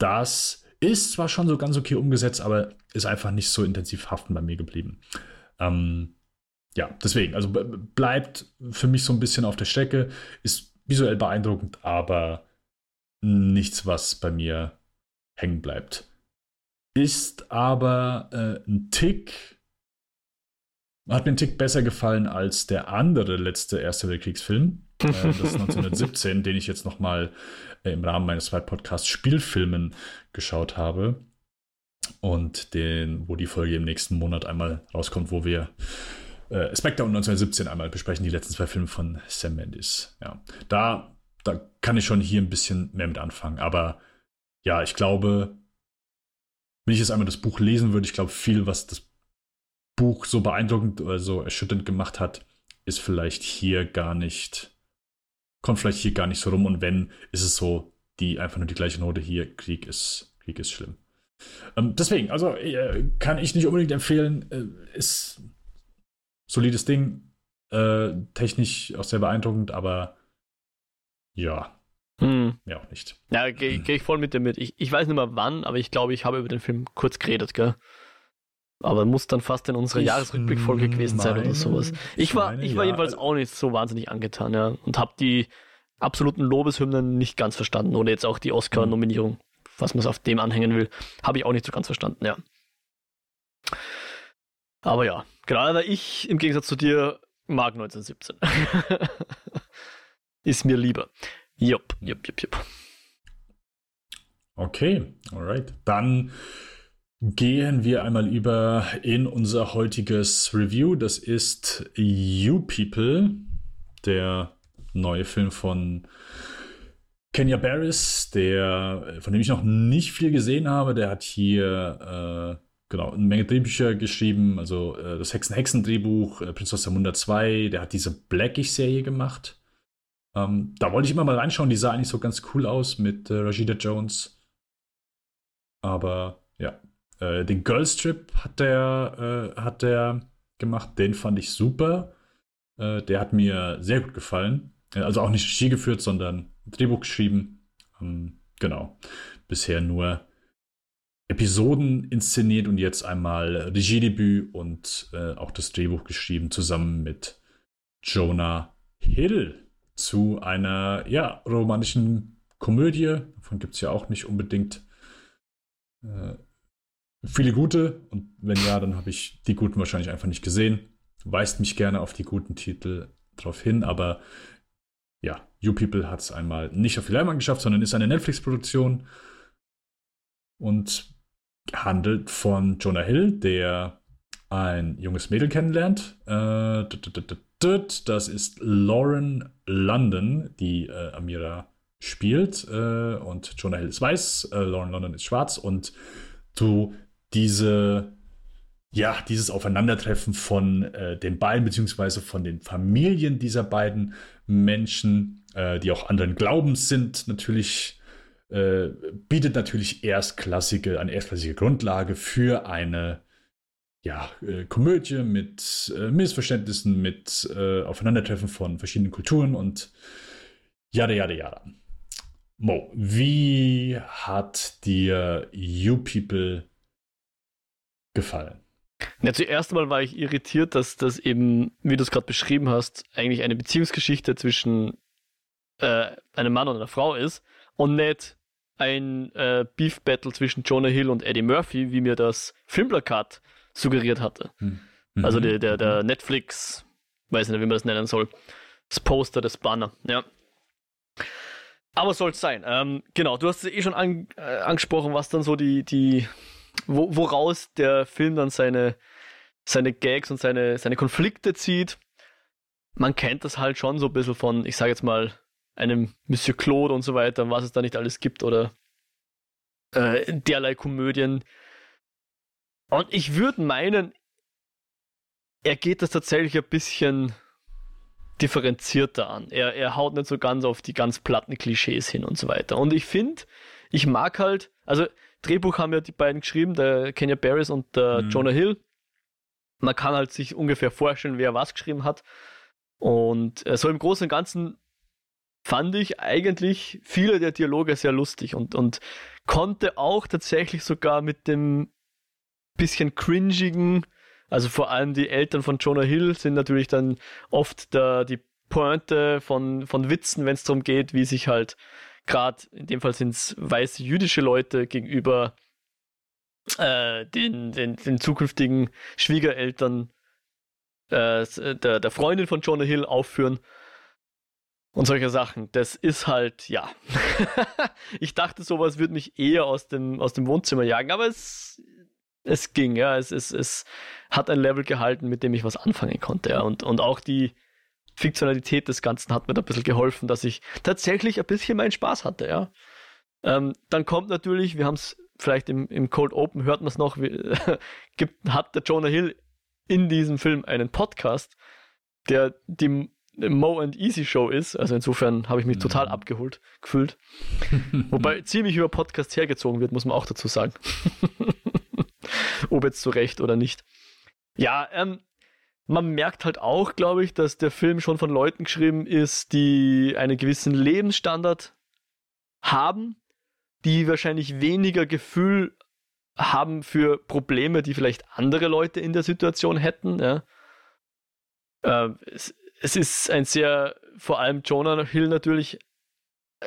das ist zwar schon so ganz okay umgesetzt, aber ist einfach nicht so intensiv haften bei mir geblieben. Ähm, ja, deswegen, also bleibt für mich so ein bisschen auf der Strecke, ist visuell beeindruckend, aber nichts, was bei mir hängen bleibt ist aber äh, ein Tick, hat mir ein Tick besser gefallen als der andere letzte Erste Weltkriegsfilm. Äh, das ist 1917, den ich jetzt nochmal äh, im Rahmen meines zweiten Podcasts Spielfilmen geschaut habe. Und den, wo die Folge im nächsten Monat einmal rauskommt, wo wir äh, Spectre und 1917 einmal besprechen, die letzten zwei Filme von Sam Mendes. Ja, da, da kann ich schon hier ein bisschen mehr mit anfangen. Aber ja, ich glaube, wenn ich jetzt einmal das Buch lesen würde, ich glaube, viel, was das Buch so beeindruckend oder so erschütternd gemacht hat, ist vielleicht hier gar nicht, kommt vielleicht hier gar nicht so rum. Und wenn, ist es so, die einfach nur die gleiche Note hier, Krieg ist, Krieg ist schlimm. Ähm, deswegen, also äh, kann ich nicht unbedingt empfehlen, äh, ist solides Ding, äh, technisch auch sehr beeindruckend, aber ja, hm. Ja, auch nicht. Ja, gehe geh ich voll mit dir mit. Ich, ich weiß nicht mehr wann, aber ich glaube, ich habe über den Film kurz geredet, gell? Aber muss dann fast in unserer Jahresrückblickfolge gewesen sein oder sowas. Ich war, ich war jedenfalls auch nicht so wahnsinnig angetan, ja. Und habe die absoluten Lobeshymnen nicht ganz verstanden. Oder jetzt auch die Oscar-Nominierung, was man es auf dem anhängen will, habe ich auch nicht so ganz verstanden, ja. Aber ja, gerade ich im Gegensatz zu dir mag 1917. Ist mir lieber. Jupp, jupp, jupp, jupp. Okay, alright. Dann gehen wir einmal über in unser heutiges Review. Das ist You People. der neue Film von Kenya Barris, der, von dem ich noch nicht viel gesehen habe. Der hat hier äh, genau eine Menge Drehbücher geschrieben, also äh, das Hexen-Hexen-Drehbuch, äh, Prinz aus der Munda 2, der hat diese Blackish-Serie gemacht. Ähm, da wollte ich immer mal reinschauen, die sah eigentlich so ganz cool aus mit äh, Rashida Jones. Aber ja, äh, den Girlstrip hat der, äh, hat der gemacht, den fand ich super. Äh, der hat mir sehr gut gefallen. Äh, also auch nicht Regie geführt, sondern Drehbuch geschrieben. Ähm, genau. Bisher nur Episoden inszeniert und jetzt einmal Regiedebüt und äh, auch das Drehbuch geschrieben, zusammen mit Jonah Hill zu einer ja, romantischen Komödie. Davon gibt es ja auch nicht unbedingt äh, viele gute. Und wenn ja, dann habe ich die guten wahrscheinlich einfach nicht gesehen. Weist mich gerne auf die guten Titel drauf hin, aber ja, You People hat es einmal nicht auf die Leinwand geschafft, sondern ist eine Netflix-Produktion und handelt von Jonah Hill, der ein junges Mädel kennenlernt. Äh, das ist Lauren London, die äh, Amira spielt. Äh, und Jonah Hill ist weiß, Lauren London ist schwarz. Und du diese ja, dieses Aufeinandertreffen von äh, den beiden, beziehungsweise von den Familien dieser beiden Menschen, äh, die auch anderen Glaubens sind, natürlich äh, bietet natürlich erstklassige, eine erstklassige Grundlage für eine ja, äh, Komödie mit äh, Missverständnissen, mit äh, Aufeinandertreffen von verschiedenen Kulturen und jada, jada, jada. Mo, wie hat dir You People gefallen? Ja, zuerst einmal war ich irritiert, dass das eben, wie du es gerade beschrieben hast, eigentlich eine Beziehungsgeschichte zwischen äh, einem Mann und einer Frau ist und nicht ein äh, Beef Battle zwischen Jonah Hill und Eddie Murphy, wie mir das Filmplakat suggeriert hatte. Hm. Mhm. Also der, der, der Netflix, weiß nicht, wie man das nennen soll, das Poster, das Banner, ja. Aber soll es sein. Ähm, genau, du hast es eh schon an, äh, angesprochen, was dann so die, die wo, woraus der Film dann seine, seine Gags und seine, seine Konflikte zieht. Man kennt das halt schon so ein bisschen von, ich sage jetzt mal, einem Monsieur Claude und so weiter, was es da nicht alles gibt oder äh, derlei Komödien. Und ich würde meinen, er geht das tatsächlich ein bisschen differenzierter an. Er, er haut nicht so ganz auf die ganz platten Klischees hin und so weiter. Und ich finde, ich mag halt, also Drehbuch haben ja die beiden geschrieben, der Kenya Barris und der mhm. Jonah Hill. Man kann halt sich ungefähr vorstellen, wer was geschrieben hat. Und äh, so im Großen und Ganzen fand ich eigentlich viele der Dialoge sehr lustig und, und konnte auch tatsächlich sogar mit dem bisschen cringigen, also vor allem die Eltern von Jonah Hill sind natürlich dann oft der, die Pointe von, von Witzen, wenn es darum geht, wie sich halt gerade in dem Fall sind es weiße jüdische Leute gegenüber äh, den, den, den zukünftigen Schwiegereltern äh, der, der Freundin von Jonah Hill aufführen und solche Sachen. Das ist halt, ja. ich dachte, sowas würde mich eher aus dem, aus dem Wohnzimmer jagen, aber es, es ging, ja. Es, es, es hat ein Level gehalten, mit dem ich was anfangen konnte, ja. Und, und auch die, Fiktionalität des Ganzen hat mir da ein bisschen geholfen, dass ich tatsächlich ein bisschen meinen Spaß hatte, ja. Ähm, dann kommt natürlich, wir haben es vielleicht im, im Cold Open, hört man es noch, wie, gibt, hat der Jonah Hill in diesem Film einen Podcast, der die Mo and Easy Show ist. Also insofern habe ich mich mhm. total abgeholt gefühlt. Wobei ziemlich über Podcast hergezogen wird, muss man auch dazu sagen. Ob jetzt zu Recht oder nicht. Ja, ähm, man merkt halt auch, glaube ich, dass der Film schon von Leuten geschrieben ist, die einen gewissen Lebensstandard haben, die wahrscheinlich weniger Gefühl haben für Probleme, die vielleicht andere Leute in der Situation hätten. Ja. Äh, es, es, ist ein sehr, vor allem Jonah Hill natürlich,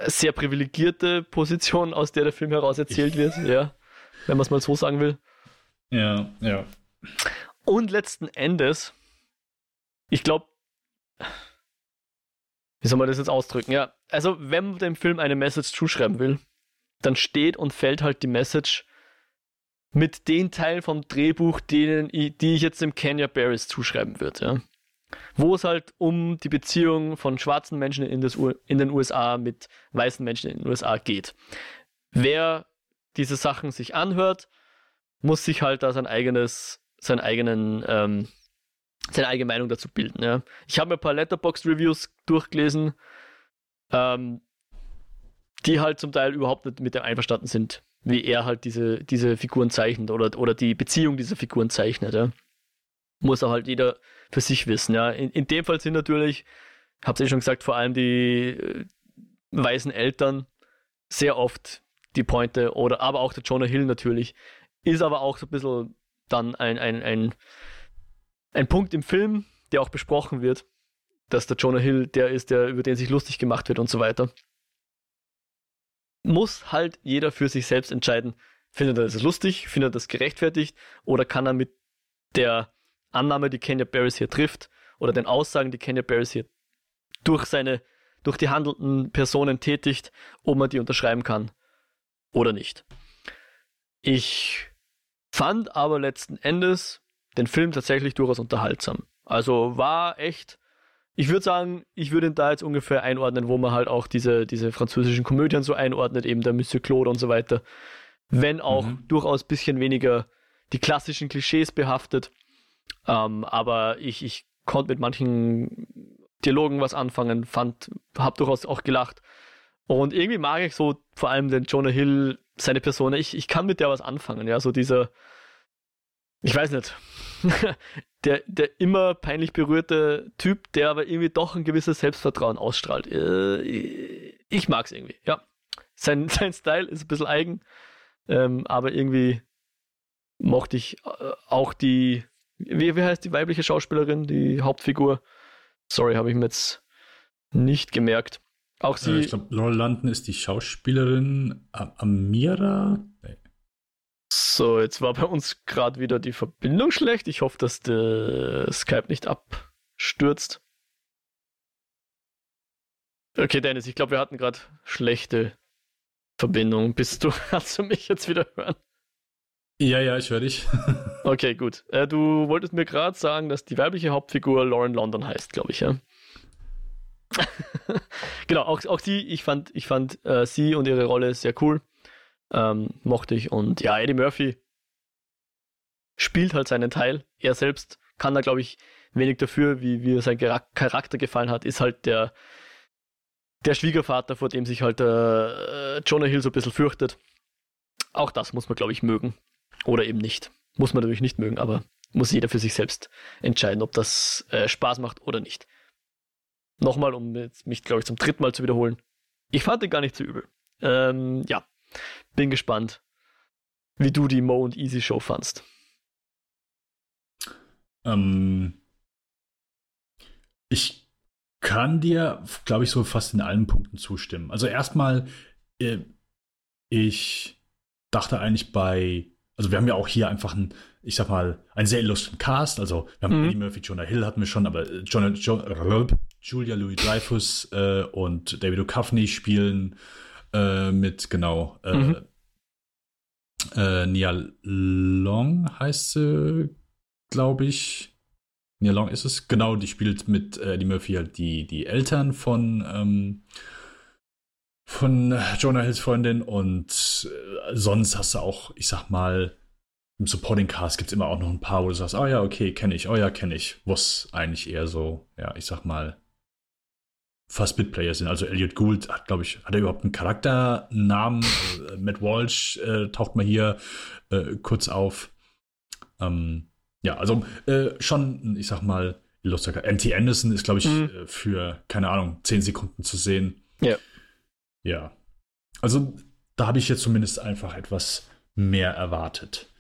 sehr privilegierte Position, aus der der Film heraus erzählt wird, ja, wenn man es mal so sagen will. Ja, ja. Und letzten Endes ich glaube, wie soll man das jetzt ausdrücken? Ja, also wenn man dem Film eine Message zuschreiben will, dann steht und fällt halt die Message mit den Teilen vom Drehbuch, denen ich, die ich jetzt dem Kenya Barris zuschreiben würde. Ja. wo es halt um die Beziehung von schwarzen Menschen in, in den USA mit weißen Menschen in den USA geht. Wer diese Sachen sich anhört, muss sich halt da sein eigenes, sein eigenen, ähm, seine eigene Meinung dazu bilden. Ja. Ich habe mir ein paar Letterbox-Reviews durchgelesen, ähm, die halt zum Teil überhaupt nicht mit dem einverstanden sind, wie er halt diese, diese Figuren zeichnet oder, oder die Beziehung dieser Figuren zeichnet. Ja. Muss auch halt jeder für sich wissen. Ja. In, in dem Fall sind natürlich, habe es eh schon gesagt, vor allem die äh, weißen Eltern sehr oft die Pointe oder aber auch der Jonah Hill natürlich. Ist aber auch so ein bisschen dann ein, ein, ein, ein Punkt im Film, der auch besprochen wird, dass der Jonah Hill der ist, der über den sich lustig gemacht wird und so weiter. Muss halt jeder für sich selbst entscheiden, findet er das lustig, findet er das gerechtfertigt oder kann er mit der Annahme, die Kenya Barris hier trifft, oder den Aussagen, die Kenya Barris hier durch seine, durch die handelnden Personen tätigt, ob man die unterschreiben kann oder nicht. Ich fand aber letzten Endes den Film tatsächlich durchaus unterhaltsam. Also war echt, ich würde sagen, ich würde ihn da jetzt ungefähr einordnen, wo man halt auch diese, diese französischen Komödien so einordnet, eben der Monsieur Claude und so weiter. Wenn auch mhm. durchaus ein bisschen weniger die klassischen Klischees behaftet. Ähm, aber ich, ich konnte mit manchen Dialogen was anfangen, fand, hab durchaus auch gelacht. Und irgendwie mag ich so vor allem den Jonah Hill, seine Person. Ich, ich kann mit der was anfangen, ja, so dieser, ich weiß nicht, der, der immer peinlich berührte Typ, der aber irgendwie doch ein gewisses Selbstvertrauen ausstrahlt. Äh, ich mag es irgendwie, ja. Sein, sein Style ist ein bisschen eigen, ähm, aber irgendwie mochte ich äh, auch die, wie, wie heißt die weibliche Schauspielerin, die Hauptfigur? Sorry, habe ich mir jetzt nicht gemerkt. Auch sie. Äh, ich glaube, Laurel London ist die Schauspielerin Amira. Nee. So, jetzt war bei uns gerade wieder die Verbindung schlecht. Ich hoffe, dass der Skype nicht abstürzt. Okay, Dennis, ich glaube, wir hatten gerade schlechte Verbindung. Bist du, kannst du mich jetzt wieder hören? Ja, ja, ich höre dich. okay, gut. Äh, du wolltest mir gerade sagen, dass die weibliche Hauptfigur Lauren London heißt, glaube ich, ja? genau, auch, auch sie, ich fand, ich fand äh, sie und ihre Rolle sehr cool. Ähm, mochte ich. Und ja, Eddie Murphy spielt halt seinen Teil. Er selbst kann da, glaube ich, wenig dafür, wie, wie sein Charakter gefallen hat, ist halt der, der Schwiegervater, vor dem sich halt äh, Jonah Hill so ein bisschen fürchtet. Auch das muss man, glaube ich, mögen. Oder eben nicht. Muss man natürlich nicht mögen, aber muss jeder für sich selbst entscheiden, ob das äh, Spaß macht oder nicht. Nochmal, um mich, glaube ich, zum dritten Mal zu wiederholen. Ich fand den gar nicht so übel. Ähm, ja, bin gespannt, wie du die Mo und Easy Show fandst. Ähm, ich kann dir, glaube ich, so fast in allen Punkten zustimmen. Also erstmal, äh, ich dachte eigentlich bei, also wir haben ja auch hier einfach einen, ich sag mal, einen sehr illustren Cast. Also wir haben mhm. Eddie Murphy, Jonah Hill hatten wir schon, aber Jonah, Jonah, Julia Louis Dreyfus äh, und David Duchovny spielen äh, mit, genau, äh, mhm. Äh, Nia Long heißt sie, glaube ich. Nia Long ist es, genau, die spielt mit äh, Eddie Murphy halt die, die Eltern von, ähm, von Jonah Hills Freundin und äh, sonst hast du auch, ich sag mal, im Supporting Cast gibt es immer auch noch ein paar, wo du sagst, oh ja, okay, kenne ich, oh ja, kenne ich. Was eigentlich eher so, ja, ich sag mal, fast Bitplayer sind. Also Elliot Gould hat, glaube ich, hat er überhaupt einen Charakternamen? äh, Matt Walsh äh, taucht mal hier äh, kurz auf. Ähm, ja, also äh, schon, ich sag mal, Illustrator. M.T. Anderson ist, glaube ich, mhm. Äh, für, keine Ahnung, zehn Sekunden zu sehen. Ja. Ja. Also da habe ich jetzt zumindest einfach etwas mehr erwartet.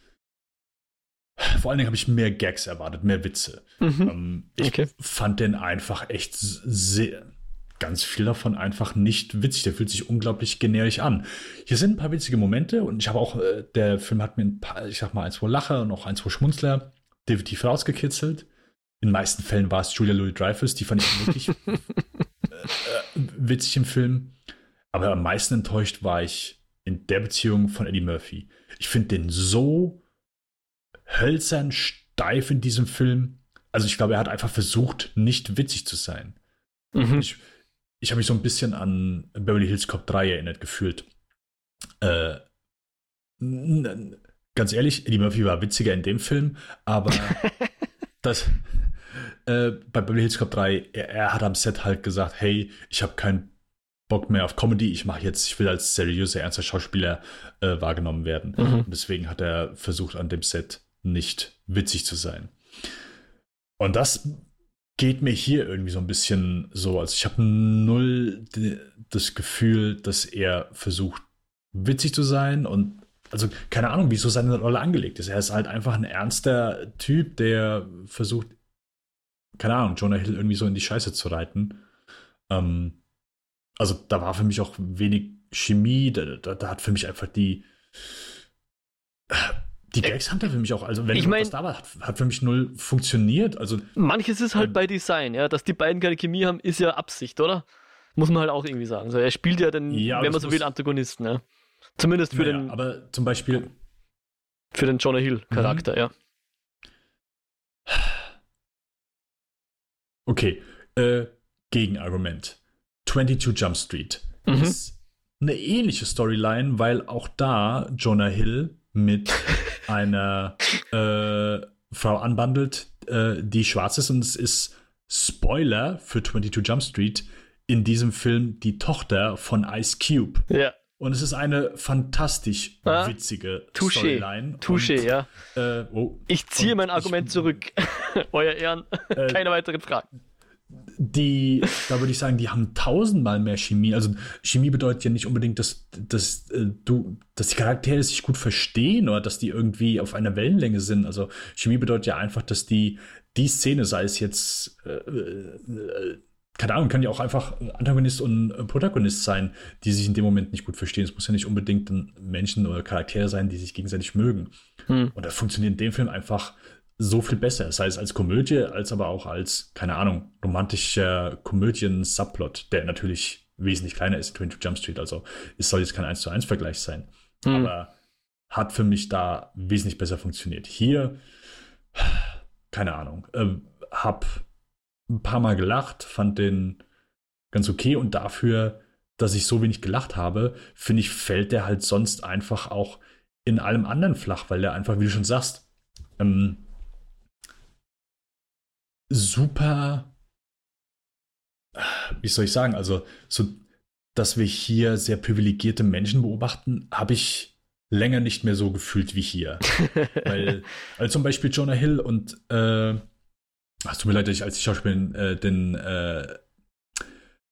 Vor allen Dingen habe ich mehr Gags erwartet, mehr Witze. Mhm. Ähm, ich okay. fand den einfach echt sehr, ganz viel davon einfach nicht witzig. Der fühlt sich unglaublich generisch an. Hier sind ein paar witzige Momente und ich habe auch, äh, der Film hat mir ein paar, ich sag mal, eins, wo Lacher und auch eins, wo Schmunzler definitiv rausgekitzelt. In den meisten Fällen war es Julia Louis Dreyfus, die fand ich wirklich äh, äh, witzig im Film. Aber am meisten enttäuscht war ich in der Beziehung von Eddie Murphy. Ich finde den so hölzern steif in diesem Film. also ich glaube, er hat einfach versucht, nicht witzig zu sein. Mhm. Ich, ich habe mich so ein bisschen an Beverly Hills Cop 3 erinnert gefühlt. Äh, ganz ehrlich, Eddie Murphy war witziger in dem Film, aber das äh, bei Beverly Hills Cop 3, er, er hat am Set halt gesagt, hey, ich habe keinen Bock mehr auf Comedy, ich mache jetzt, ich will als seriöser, ernster Schauspieler äh, wahrgenommen werden. Mhm. Deswegen hat er versucht, an dem Set nicht witzig zu sein. Und das geht mir hier irgendwie so ein bisschen so. Also ich habe null das Gefühl, dass er versucht, witzig zu sein und also keine Ahnung, wieso seine Rolle angelegt ist. Er ist halt einfach ein ernster Typ, der versucht, keine Ahnung, Jonah Hill irgendwie so in die Scheiße zu reiten. Ähm, also da war für mich auch wenig Chemie, da, da, da hat für mich einfach die die Gags haben da für mich auch, also wenn Ich mein- da war, hat, hat für mich null funktioniert. Also Manches ist halt Ähm, bei Design, ja. Dass die beiden keine Chemie haben, ist ja Absicht, oder? Muss man halt auch irgendwie sagen. So, er spielt ja den, Ja, wenn man so will, Antagonisten, ja. Zumindest für, naja, den, aber zum Beispiel, für den Jonah Hill-Charakter, ja. okay, äh, Gegenargument. 22 Jump Street Mhm. ist eine ähnliche Storyline, weil auch da Jonah Hill mit einer äh, Frau anbandelt, äh, die schwarz ist und es ist Spoiler für 22 Jump Street in diesem Film die Tochter von Ice Cube. Ja, Und es ist eine fantastisch Ah, witzige touché, Storyline. Touché, Und, ja. Äh, oh, Ich ziehe mein ich- Argument zurück. Euer Ehren, Äh, keine weiteren Fragen. Die, da würde ich sagen, die haben tausendmal mehr Chemie. Also Chemie bedeutet ja nicht unbedingt, dass, dass äh, du, dass die Charaktere sich gut verstehen oder dass die irgendwie auf einer Wellenlänge sind. Also Chemie bedeutet ja einfach, dass die die Szene, sei es jetzt, äh, äh, keine Ahnung, kann ja auch einfach Antagonist und äh, Protagonist sein, die sich in dem Moment nicht gut verstehen. Es muss ja nicht unbedingt Menschen oder Charaktere sein, die sich gegenseitig mögen. Hm. Und das funktioniert in dem Film einfach so viel besser. Sei es als Komödie, als aber auch als, keine Ahnung, romantischer Komödien-Subplot, der natürlich wesentlich kleiner ist in 22 Jump Street. Also es soll jetzt kein 1 zu 1 Vergleich sein. Hm. Aber hat für mich da wesentlich besser funktioniert. Hier, keine Ahnung, äh, hab ein paar Mal gelacht, fand den ganz okay und dafür, dass ich so wenig gelacht habe, finde ich, fällt der halt sonst einfach auch in allem anderen flach, weil der einfach, wie du schon sagst, ähm, super, wie soll ich sagen, also so, dass wir hier sehr privilegierte Menschen beobachten, habe ich länger nicht mehr so gefühlt wie hier. weil, weil zum Beispiel Jonah Hill und äh, ach, tut mir leid, dass ich als die Schauspielerin äh, den äh,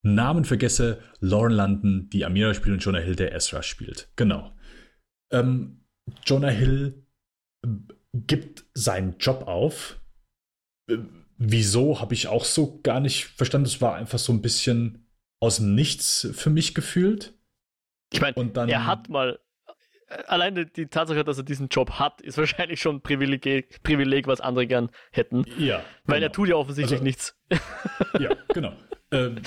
Namen vergesse, Lauren London, die Amira spielt und Jonah Hill, der Ezra spielt. Genau. Ähm, Jonah Hill äh, gibt seinen Job auf. Wieso, habe ich auch so gar nicht verstanden. Es war einfach so ein bisschen aus dem Nichts für mich gefühlt. Ich meine, er hat mal, äh, alleine die Tatsache, dass er diesen Job hat, ist wahrscheinlich schon ein Privileg, Privileg was andere gern hätten. Ja. Weil er genau. tut ja offensichtlich Also- nichts. Ja, genau. ähm,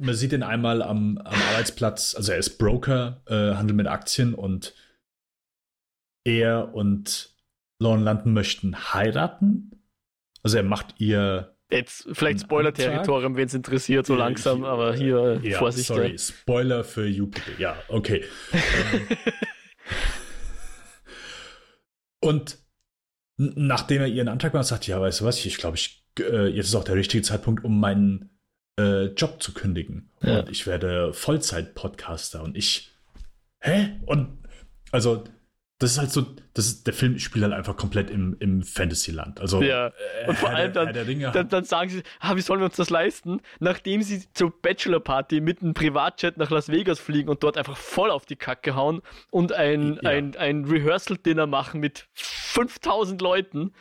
man sieht ihn einmal am, am Arbeitsplatz, also er ist Broker, äh, handelt mit Aktien und er und Lauren London möchten heiraten. Also er macht ihr. Jetzt vielleicht Spoiler-Territorium, wen es interessiert, so Ja, langsam, aber hier äh, Ja, Vorsicht. sorry. Spoiler für people. Ja, okay. Ähm, und nachdem er ihren Antrag macht, sagt, ja, weißt du was, ich glaube, ich, äh, jetzt ist auch der richtige Zeitpunkt, um meinen äh, Job zu kündigen. Ja. Und ich werde Vollzeit-Podcaster. Und ich, hä? Und also, das ist halt so, das ist, der Film spielt halt einfach komplett im, im Fantasyland. Also, Ja. äh, Und vor allem dann- Dann, dann sagen sie, ah, wie sollen wir uns das leisten, nachdem sie zur Bachelor-Party mit einem Privatjet nach Las Vegas fliegen und dort einfach voll auf die Kacke hauen und ein, Ja. ein, ein Rehearsal-Dinner machen mit 5000 Leuten.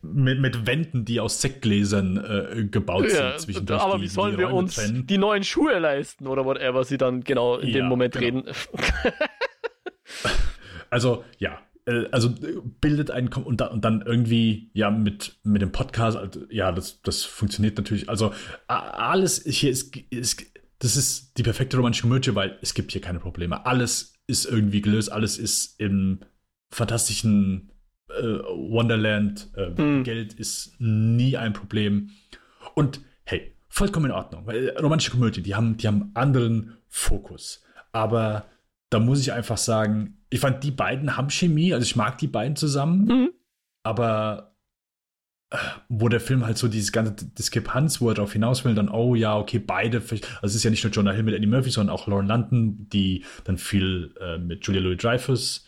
mit, mit Wänden, die aus Sektgläsern äh, gebaut Ja, sind. zwischendurch, aber die- wie sollen wir Räume uns trennen. die neuen Schuhe leisten oder whatever sie dann genau in Ja, dem Moment genau. reden? Also, ja. äh, Also äh, bildet einen und, da, und dann irgendwie ja mit, mit dem Podcast, also, ja, das, das funktioniert natürlich. Also alles hier ist, ist das ist die perfekte romantische Komödie, weil es gibt hier keine Probleme. Alles ist irgendwie gelöst, alles ist im fantastischen äh, Wonderland. Äh, mhm. Geld ist nie ein Problem. Und hey, vollkommen in Ordnung. Weil romantische Komödie, die haben, die haben anderen Fokus. Aber da muss ich einfach sagen, ich fand, die beiden haben Chemie, also ich mag die beiden zusammen, mhm. aber äh, wo der Film halt so dieses ganze Diskrepanz, wo er darauf hinaus will, dann, oh ja, okay, beide, also es ist ja nicht nur Jonah Hill mit Eddie Murphy, sondern auch Lauren London, die dann viel äh, mit Julia Louis-Dreyfus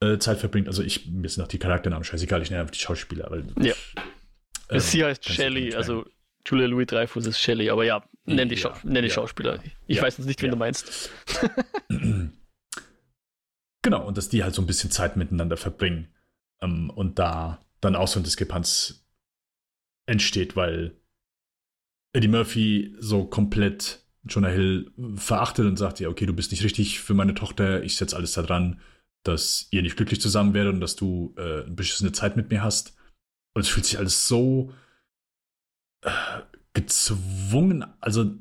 äh, Zeit verbringt. Also ich, mir sind auch die Charakternamen scheißegal, ich nenne einfach die Schauspieler. Weil, ja. Äh, Sie heißt Shelley, also Julia Louis Dreyfus ist Shelley, aber ja, nenn die, Schau nenn die ja, Schauspieler. Ich ja, weiß jetzt nicht, wen du meinst. genau, und dass die halt so ein bisschen Zeit miteinander verbringen. Ähm, und da dann auch so ein Diskrepanz entsteht, weil Eddie Murphy so komplett Jonah Hill verachtet und sagt, ja, okay, du bist nicht richtig für meine Tochter, ich setze alles daran, dass ihr nicht glücklich zusammen werdet und dass du äh, eine Zeit mit mir hast. Und es fühlt sich alles so gezwungen, also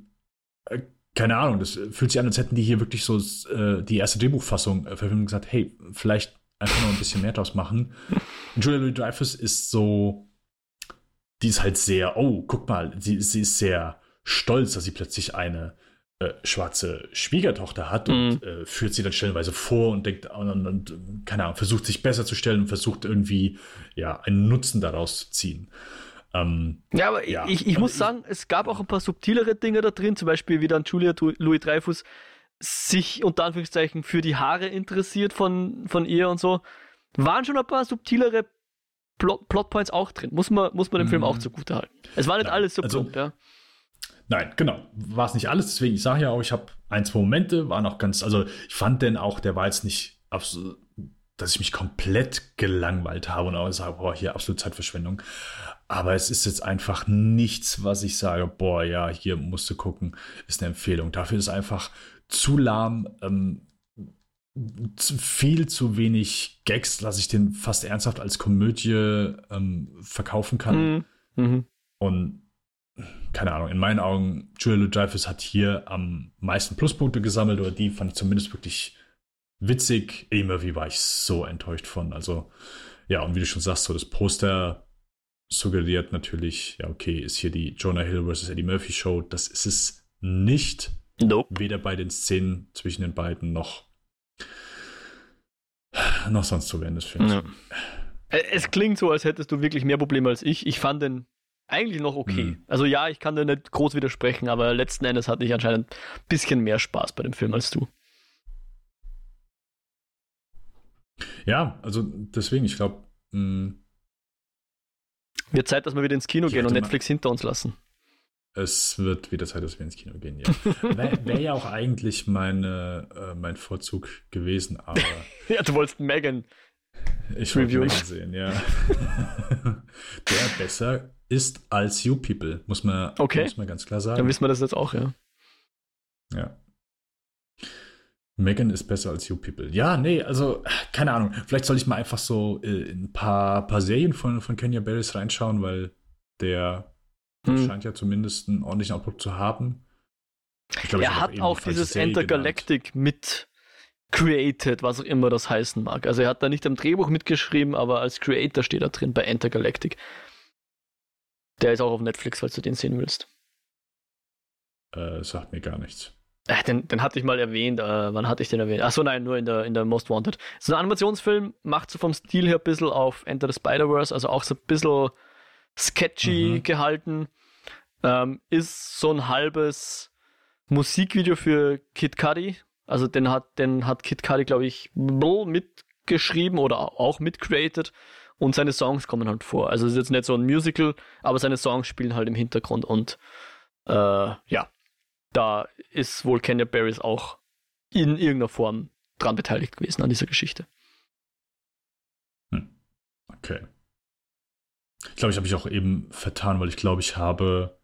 äh, keine Ahnung, das fühlt sich an, als hätten die hier wirklich so äh, die erste Drehbuchfassung äh, verfilmt und gesagt, hey, vielleicht einfach noch ein bisschen mehr draus machen. Und Julia Louis Dreyfus ist so, die ist halt sehr, oh, guck mal, sie, sie ist sehr stolz, dass sie plötzlich eine äh, schwarze Schwiegertochter hat und mm. äh, führt sie dann stellenweise vor und denkt und, und, und, keine Ahnung, versucht sich besser zu stellen und versucht irgendwie ja einen Nutzen daraus zu ziehen. Ähm, ja, aber ja. ich, ich muss sagen, es gab auch ein paar subtilere Dinge da drin, zum Beispiel wie dann Julia Louis Dreyfus sich unter Anführungszeichen für die Haare interessiert von, von ihr und so. Waren schon ein paar subtilere Plot Plotpoints auch drin. Muss man, muss man dem mm. Film auch mhm. zugute halten. Es war nicht Nein, alles so also, plump, ja. Nein, genau. War es nicht alles, deswegen, ich sage ja auch, ich habe ein, zwei Momente, waren auch ganz, also ich fand denn auch, der war jetzt nicht absolut, dass ich mich komplett gelangweilt habe und auch sage, boah, hier absolut Zeitverschwendung. Aber es ist jetzt einfach nichts, was ich sage, boah, ja, hier musst du gucken, ist eine Empfehlung. Dafür ist einfach zu lahm, ähm, zu viel zu wenig Gags, dass ich den fast ernsthaft als Komödie ähm, verkaufen kann. Mhm. Mhm. Und keine Ahnung, in meinen Augen, Julia Louis-Dreyfus hat hier am meisten Pluspunkte gesammelt oder die fand ich zumindest wirklich witzig. Eddie Murphy war ich so enttäuscht von. Also, ja, und wie du schon sagst, so das Poster suggeriert natürlich, ja, okay, ist hier die Jonah Hill vs. Eddie Murphy Show. Das ist es nicht. Nope. Weder bei den Szenen zwischen den beiden noch, noch sonst so während des Films. Ja. Es klingt so, als hättest du wirklich mehr Probleme als ich. Ich fand den eigentlich noch okay. Mhm. Also ja, ich kann dir nicht groß widersprechen, aber letzten Endes hatte ich anscheinend ein bisschen mehr Spaß bei dem Film als du. Ja, also deswegen, ich glaube. Wird Zeit, dass wir wieder ins Kino gehen und Netflix hinter uns lassen. Es wird wieder Zeit, dass wir ins Kino gehen, ja. Wäre wär ja auch eigentlich meine, äh, mein Vorzug gewesen, aber. ja, du wolltest Megan. Ich wollte Megan sehen, ja. Der besser ist als You People, muss man, okay. muss man ganz klar sagen. Dann wissen wir das jetzt auch, ja. Ja. Megan ist besser als You People. Ja, nee, also, keine Ahnung. Vielleicht soll ich mal einfach so äh, ein paar, paar Serien von, von Kenya Barris reinschauen, weil der hm. scheint ja zumindest einen ordentlichen Output zu haben. Glaub, er hat auch dieses Intergalactic mit created, was auch immer das heißen mag. Also er hat da nicht am Drehbuch mitgeschrieben, aber als Creator steht er drin bei Intergalactic. Der ist auch auf Netflix, falls du den sehen willst. Äh, sagt mir gar nichts. Äh, den, den hatte ich mal erwähnt. Äh, wann hatte ich den erwähnt? Achso, nein, nur in der, in der Most Wanted. So ein Animationsfilm macht so vom Stil her ein bisschen auf Enter the Spider-Verse, also auch so ein bisschen sketchy mhm. gehalten. Ähm, ist so ein halbes Musikvideo für Kid Cudi. Also den hat, den hat Kid Cudi, glaube ich, mitgeschrieben oder auch mitcreated und seine Songs kommen halt vor. Also es ist jetzt nicht so ein Musical, aber seine Songs spielen halt im Hintergrund und äh, ja, da ist wohl Kenya Barris auch in irgendeiner Form dran beteiligt gewesen an dieser Geschichte. Hm. Okay. Ich glaube, ich habe mich auch eben vertan, weil ich glaube, ich habe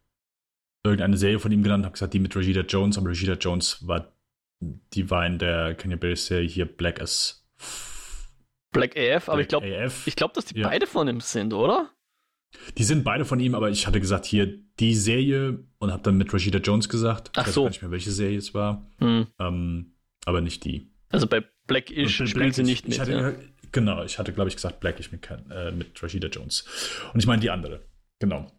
irgendeine Serie von ihm genannt, habe gesagt, die mit Regina Jones, aber Regina Jones war, die war in der Kenya Barris Serie hier Black as Black AF, aber Black ich glaube, ich glaube, dass die ja. beide von ihm sind, oder? Die sind beide von ihm, aber ich hatte gesagt, hier die Serie und habe dann mit Rashida Jones gesagt. Ach ich so. weiß nicht mehr, welche Serie es war. Hm. Ähm, aber nicht die. Also bei Blackish spielt sie nicht mit. Hatte, ja. genau, ich hatte, glaube ich, gesagt Blackish mit, äh, mit Rashida Jones. Und ich meine die andere. Genau.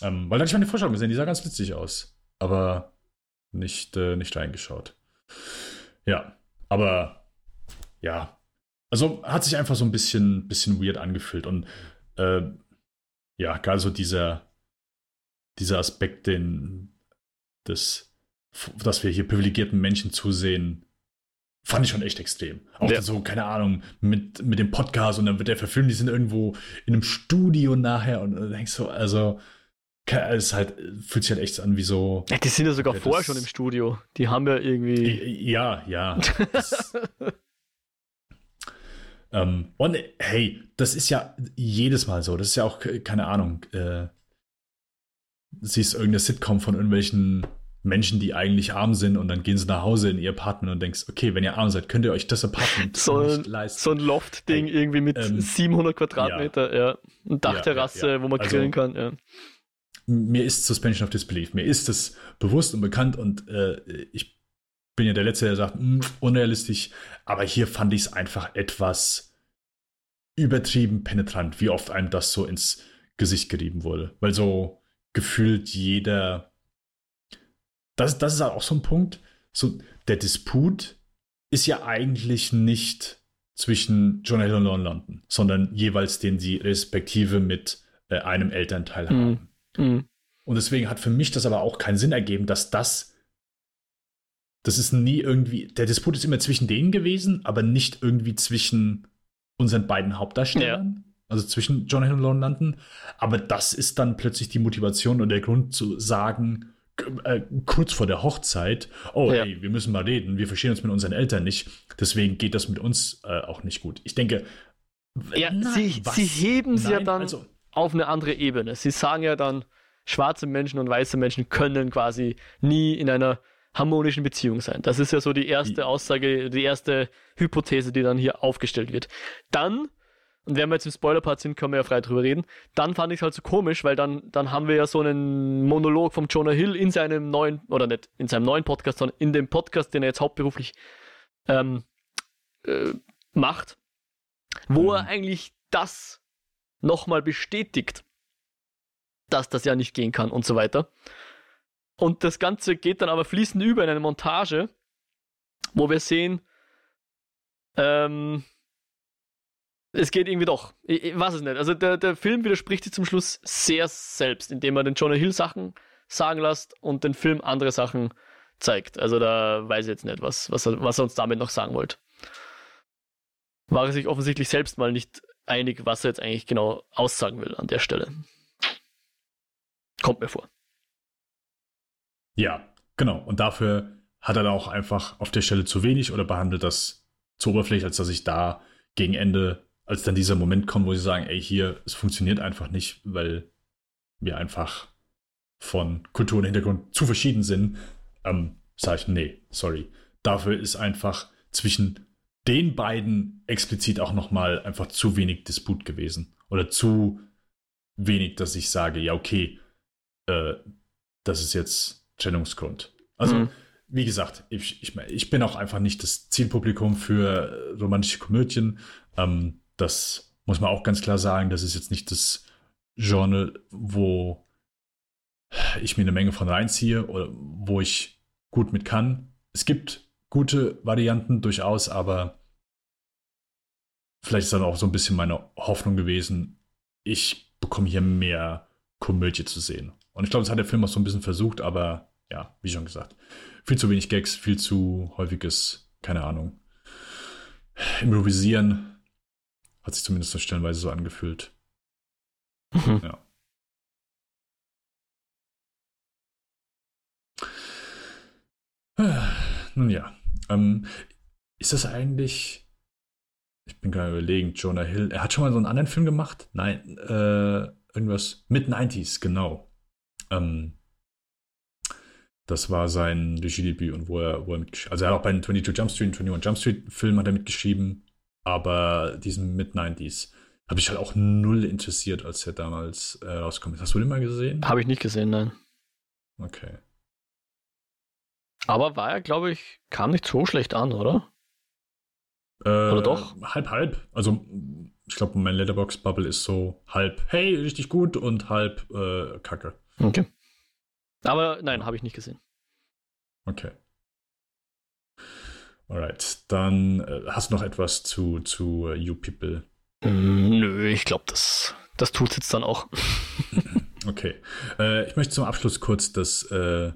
Ähm, weil da hatte ich meine Vorstellung gesehen, die sah ganz witzig aus. Aber nicht, äh, nicht reingeschaut. Ja, aber ja. Also hat sich einfach so ein bisschen, bisschen weird angefühlt. Und äh, ja, gerade so dieser, dieser Aspekt, den, des, dass wir hier privilegierten Menschen zusehen, fand ich schon echt extrem. Auch ja. so, keine Ahnung, mit, mit dem Podcast und dann wird der verfilmt, die sind irgendwo in einem Studio nachher und dann denkst du, also, es halt, fühlt sich halt echt an wie so. Ja, die sind ja sogar vorher schon im Studio. Die haben ja irgendwie. Ja, ja. Das, ähm, und hey, das ist ja jedes Mal so. Das ist ja auch, keine Ahnung, äh, siehst irgendeine Sitcom von irgendwelchen Menschen, die eigentlich arm sind und dann gehen sie nach Hause in ihr Apartment und denkst, okay, wenn ihr arm seid, könnt ihr euch das Apartment so nicht leisten. So ein Loft-Ding hey, irgendwie mit ähm, 700 Quadratmeter, ja. ja. Eine Dachterrasse, ja, ja, wo man also, grillen kann, ja. Mir ist Suspension of Disbelief, mir ist das bewusst und bekannt und äh, ich bin ja der Letzte, der sagt, mh, hm, unrealistisch, aber hier fand ich es einfach etwas übertrieben penetrant, wie oft einem das so ins Gesicht gerieben wurde. Weil so gefühlt jeder das, das ist auch so ein Punkt. So, der Disput ist ja eigentlich nicht zwischen John Hill und Lon London, sondern jeweils den sie respektive mit äh, einem Elternteil mm. haben. Mm. Und deswegen hat für mich das aber auch keinen Sinn ergeben, dass das, das ist nie irgendwie, der Disput ist immer zwischen denen gewesen, aber nicht irgendwie zwischen unseren beiden Hauptdarstellern. Ja. Also zwischen John Hill und Lon London. Aber das ist dann plötzlich die Motivation und der Grund zu sagen, äh, kurz vor der Hochzeit, oh ja. hey, wir müssen mal reden, wir verstehen uns mit unseren Eltern nicht, deswegen geht das mit uns äh, auch nicht gut. Ich denke, ja, nein, sie, sie heben es ja dann also, auf eine andere Ebene. Sie sagen ja dann, schwarze Menschen und weiße Menschen können quasi nie in einer harmonischen Beziehung sein. Das ist ja so die erste Aussage, die erste Hypothese, die dann hier aufgestellt wird. Dann und wenn wir jetzt im Spoiler-Part sind, können wir ja frei drüber reden. Dann fand ich es halt so komisch, weil dann, dann haben wir ja so einen Monolog vom Jonah Hill in seinem neuen, oder nicht in seinem neuen Podcast, sondern in dem Podcast, den er jetzt hauptberuflich ähm, äh, macht, wo mhm. er eigentlich das nochmal bestätigt, dass das ja nicht gehen kann und so weiter. Und das Ganze geht dann aber fließend über in eine Montage, wo wir sehen, ähm, es geht irgendwie doch. Ich, ich, weiß es nicht. Also der, der Film widerspricht sich zum Schluss sehr selbst, indem er den Jonah Hill Sachen sagen lässt und den Film andere Sachen zeigt. Also da weiß ich jetzt nicht, was, was, er, was er uns damit noch sagen wollte. War er sich offensichtlich selbst mal nicht einig, was er jetzt eigentlich genau aussagen will an der Stelle. Kommt mir vor. Ja, genau. Und dafür hat er auch einfach auf der Stelle zu wenig oder behandelt das zu oberflächlich, als dass ich da gegen Ende als dann dieser Moment kommt, wo sie sagen, ey, hier, es funktioniert einfach nicht, weil wir einfach von Kultur und Hintergrund zu verschieden sind, ähm, sage ich, nee, sorry. Dafür ist einfach zwischen den beiden explizit auch nochmal einfach zu wenig Disput gewesen. Oder zu wenig, dass ich sage, ja, okay, äh, das ist jetzt Trennungsgrund. Also, mhm. wie gesagt, ich, ich, ich bin auch einfach nicht das Zielpublikum für romantische Komödien. Ähm, das muss man auch ganz klar sagen. Das ist jetzt nicht das Genre, wo ich mir eine Menge von reinziehe oder wo ich gut mit kann. Es gibt gute Varianten durchaus, aber vielleicht ist dann auch so ein bisschen meine Hoffnung gewesen, ich bekomme hier mehr Komödie zu sehen. Und ich glaube, das hat der Film auch so ein bisschen versucht, aber ja, wie schon gesagt, viel zu wenig Gags, viel zu häufiges, keine Ahnung, Improvisieren hat sich zumindest stellenweise so angefühlt. Mhm. Ja. Nun ja. Ähm, ist das eigentlich. Ich bin gerade überlegen, Jonah Hill. Er hat schon mal so einen anderen Film gemacht? Nein, äh, irgendwas. Mid-90s, genau. Ähm, das war sein Regiedebüt und wo er, wo er mitgeschrieben Also er hat auch bei den 22 Jump Street, 21 Jump Street Film hat er mitgeschrieben aber diesen Mid-90s habe ich halt auch null interessiert, als er damals äh, rauskommt. Hast du den mal gesehen? Habe ich nicht gesehen, nein. Okay. Aber war er, glaube ich, kam nicht so schlecht an, oder? Äh, Oder doch? Halb, halb. Also, ich glaube, mein Letterbox-Bubble ist so halb, hey, richtig gut und halb äh, kacke. Okay. Aber nein, habe ich nicht gesehen. Okay. Alright, dann äh, hast du noch etwas zu, zu uh, You People? Mm, nö, ich glaube, das, das tut es jetzt dann auch. okay. Äh, ich möchte zum Abschluss kurz das äh,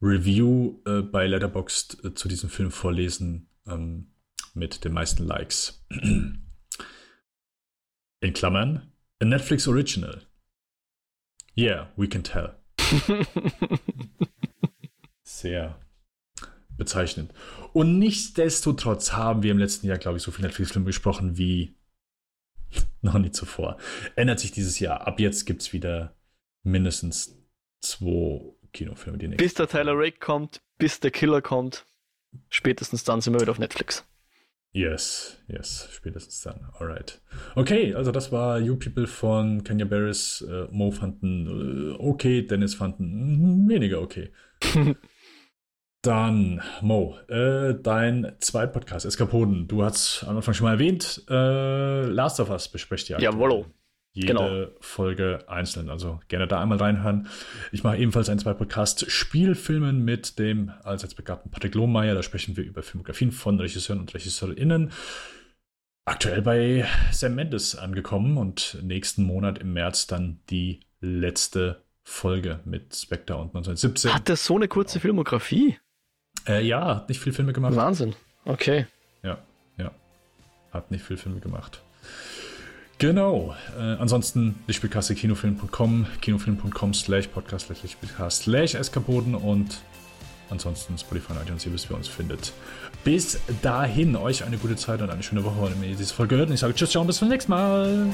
Review äh, bei Letterboxd äh, zu diesem Film vorlesen ähm, mit den meisten Likes. In Klammern, a Netflix Original. Yeah, we can tell. Sehr bezeichnend. Und nichtsdestotrotz haben wir im letzten Jahr, glaube ich, so viele Netflix-Filme gesprochen wie noch nie zuvor. Ändert sich dieses Jahr. Ab jetzt gibt es wieder mindestens zwei Kinofilme, die Bis der Tyler Rake kommt, bis der Killer kommt, spätestens dann sind wir wieder auf Netflix. Yes, yes, spätestens dann. Alright. Okay, also das war You People von Kenya Barris. Äh, Mo fanden äh, okay, Dennis fanden weniger okay. Dann, Mo, äh, dein Zweitpodcast, Eskapoden. Du hast am Anfang schon mal erwähnt, äh, Last of Us besprecht ja. Jawollo. Jede genau. Folge einzeln. Also gerne da einmal reinhören. Ich mache ebenfalls einen zwei Podcast Spielfilmen mit dem allseits begabten Patrick Lohmeier. Da sprechen wir über Filmografien von Regisseuren und RegisseurInnen. Aktuell bei Sam Mendes angekommen und nächsten Monat im März dann die letzte Folge mit Spectre und 1917. Hat das so eine kurze Filmografie? Äh, ja, hat nicht viel Filme gemacht. Wahnsinn. Okay. Ja, ja. Hat nicht viel Filme gemacht. Genau. Äh, ansonsten Lichtspielkasse kinofilm.com, kinofilm.com slash podcast slash Eskapoden und ansonsten Spotify und iTunes, ihr wisst, wie ihr uns findet. Bis dahin, euch eine gute Zeit und eine schöne Woche, wenn ihr diese Folge hört. Und ich sage Tschüss, ciao und bis zum nächsten Mal.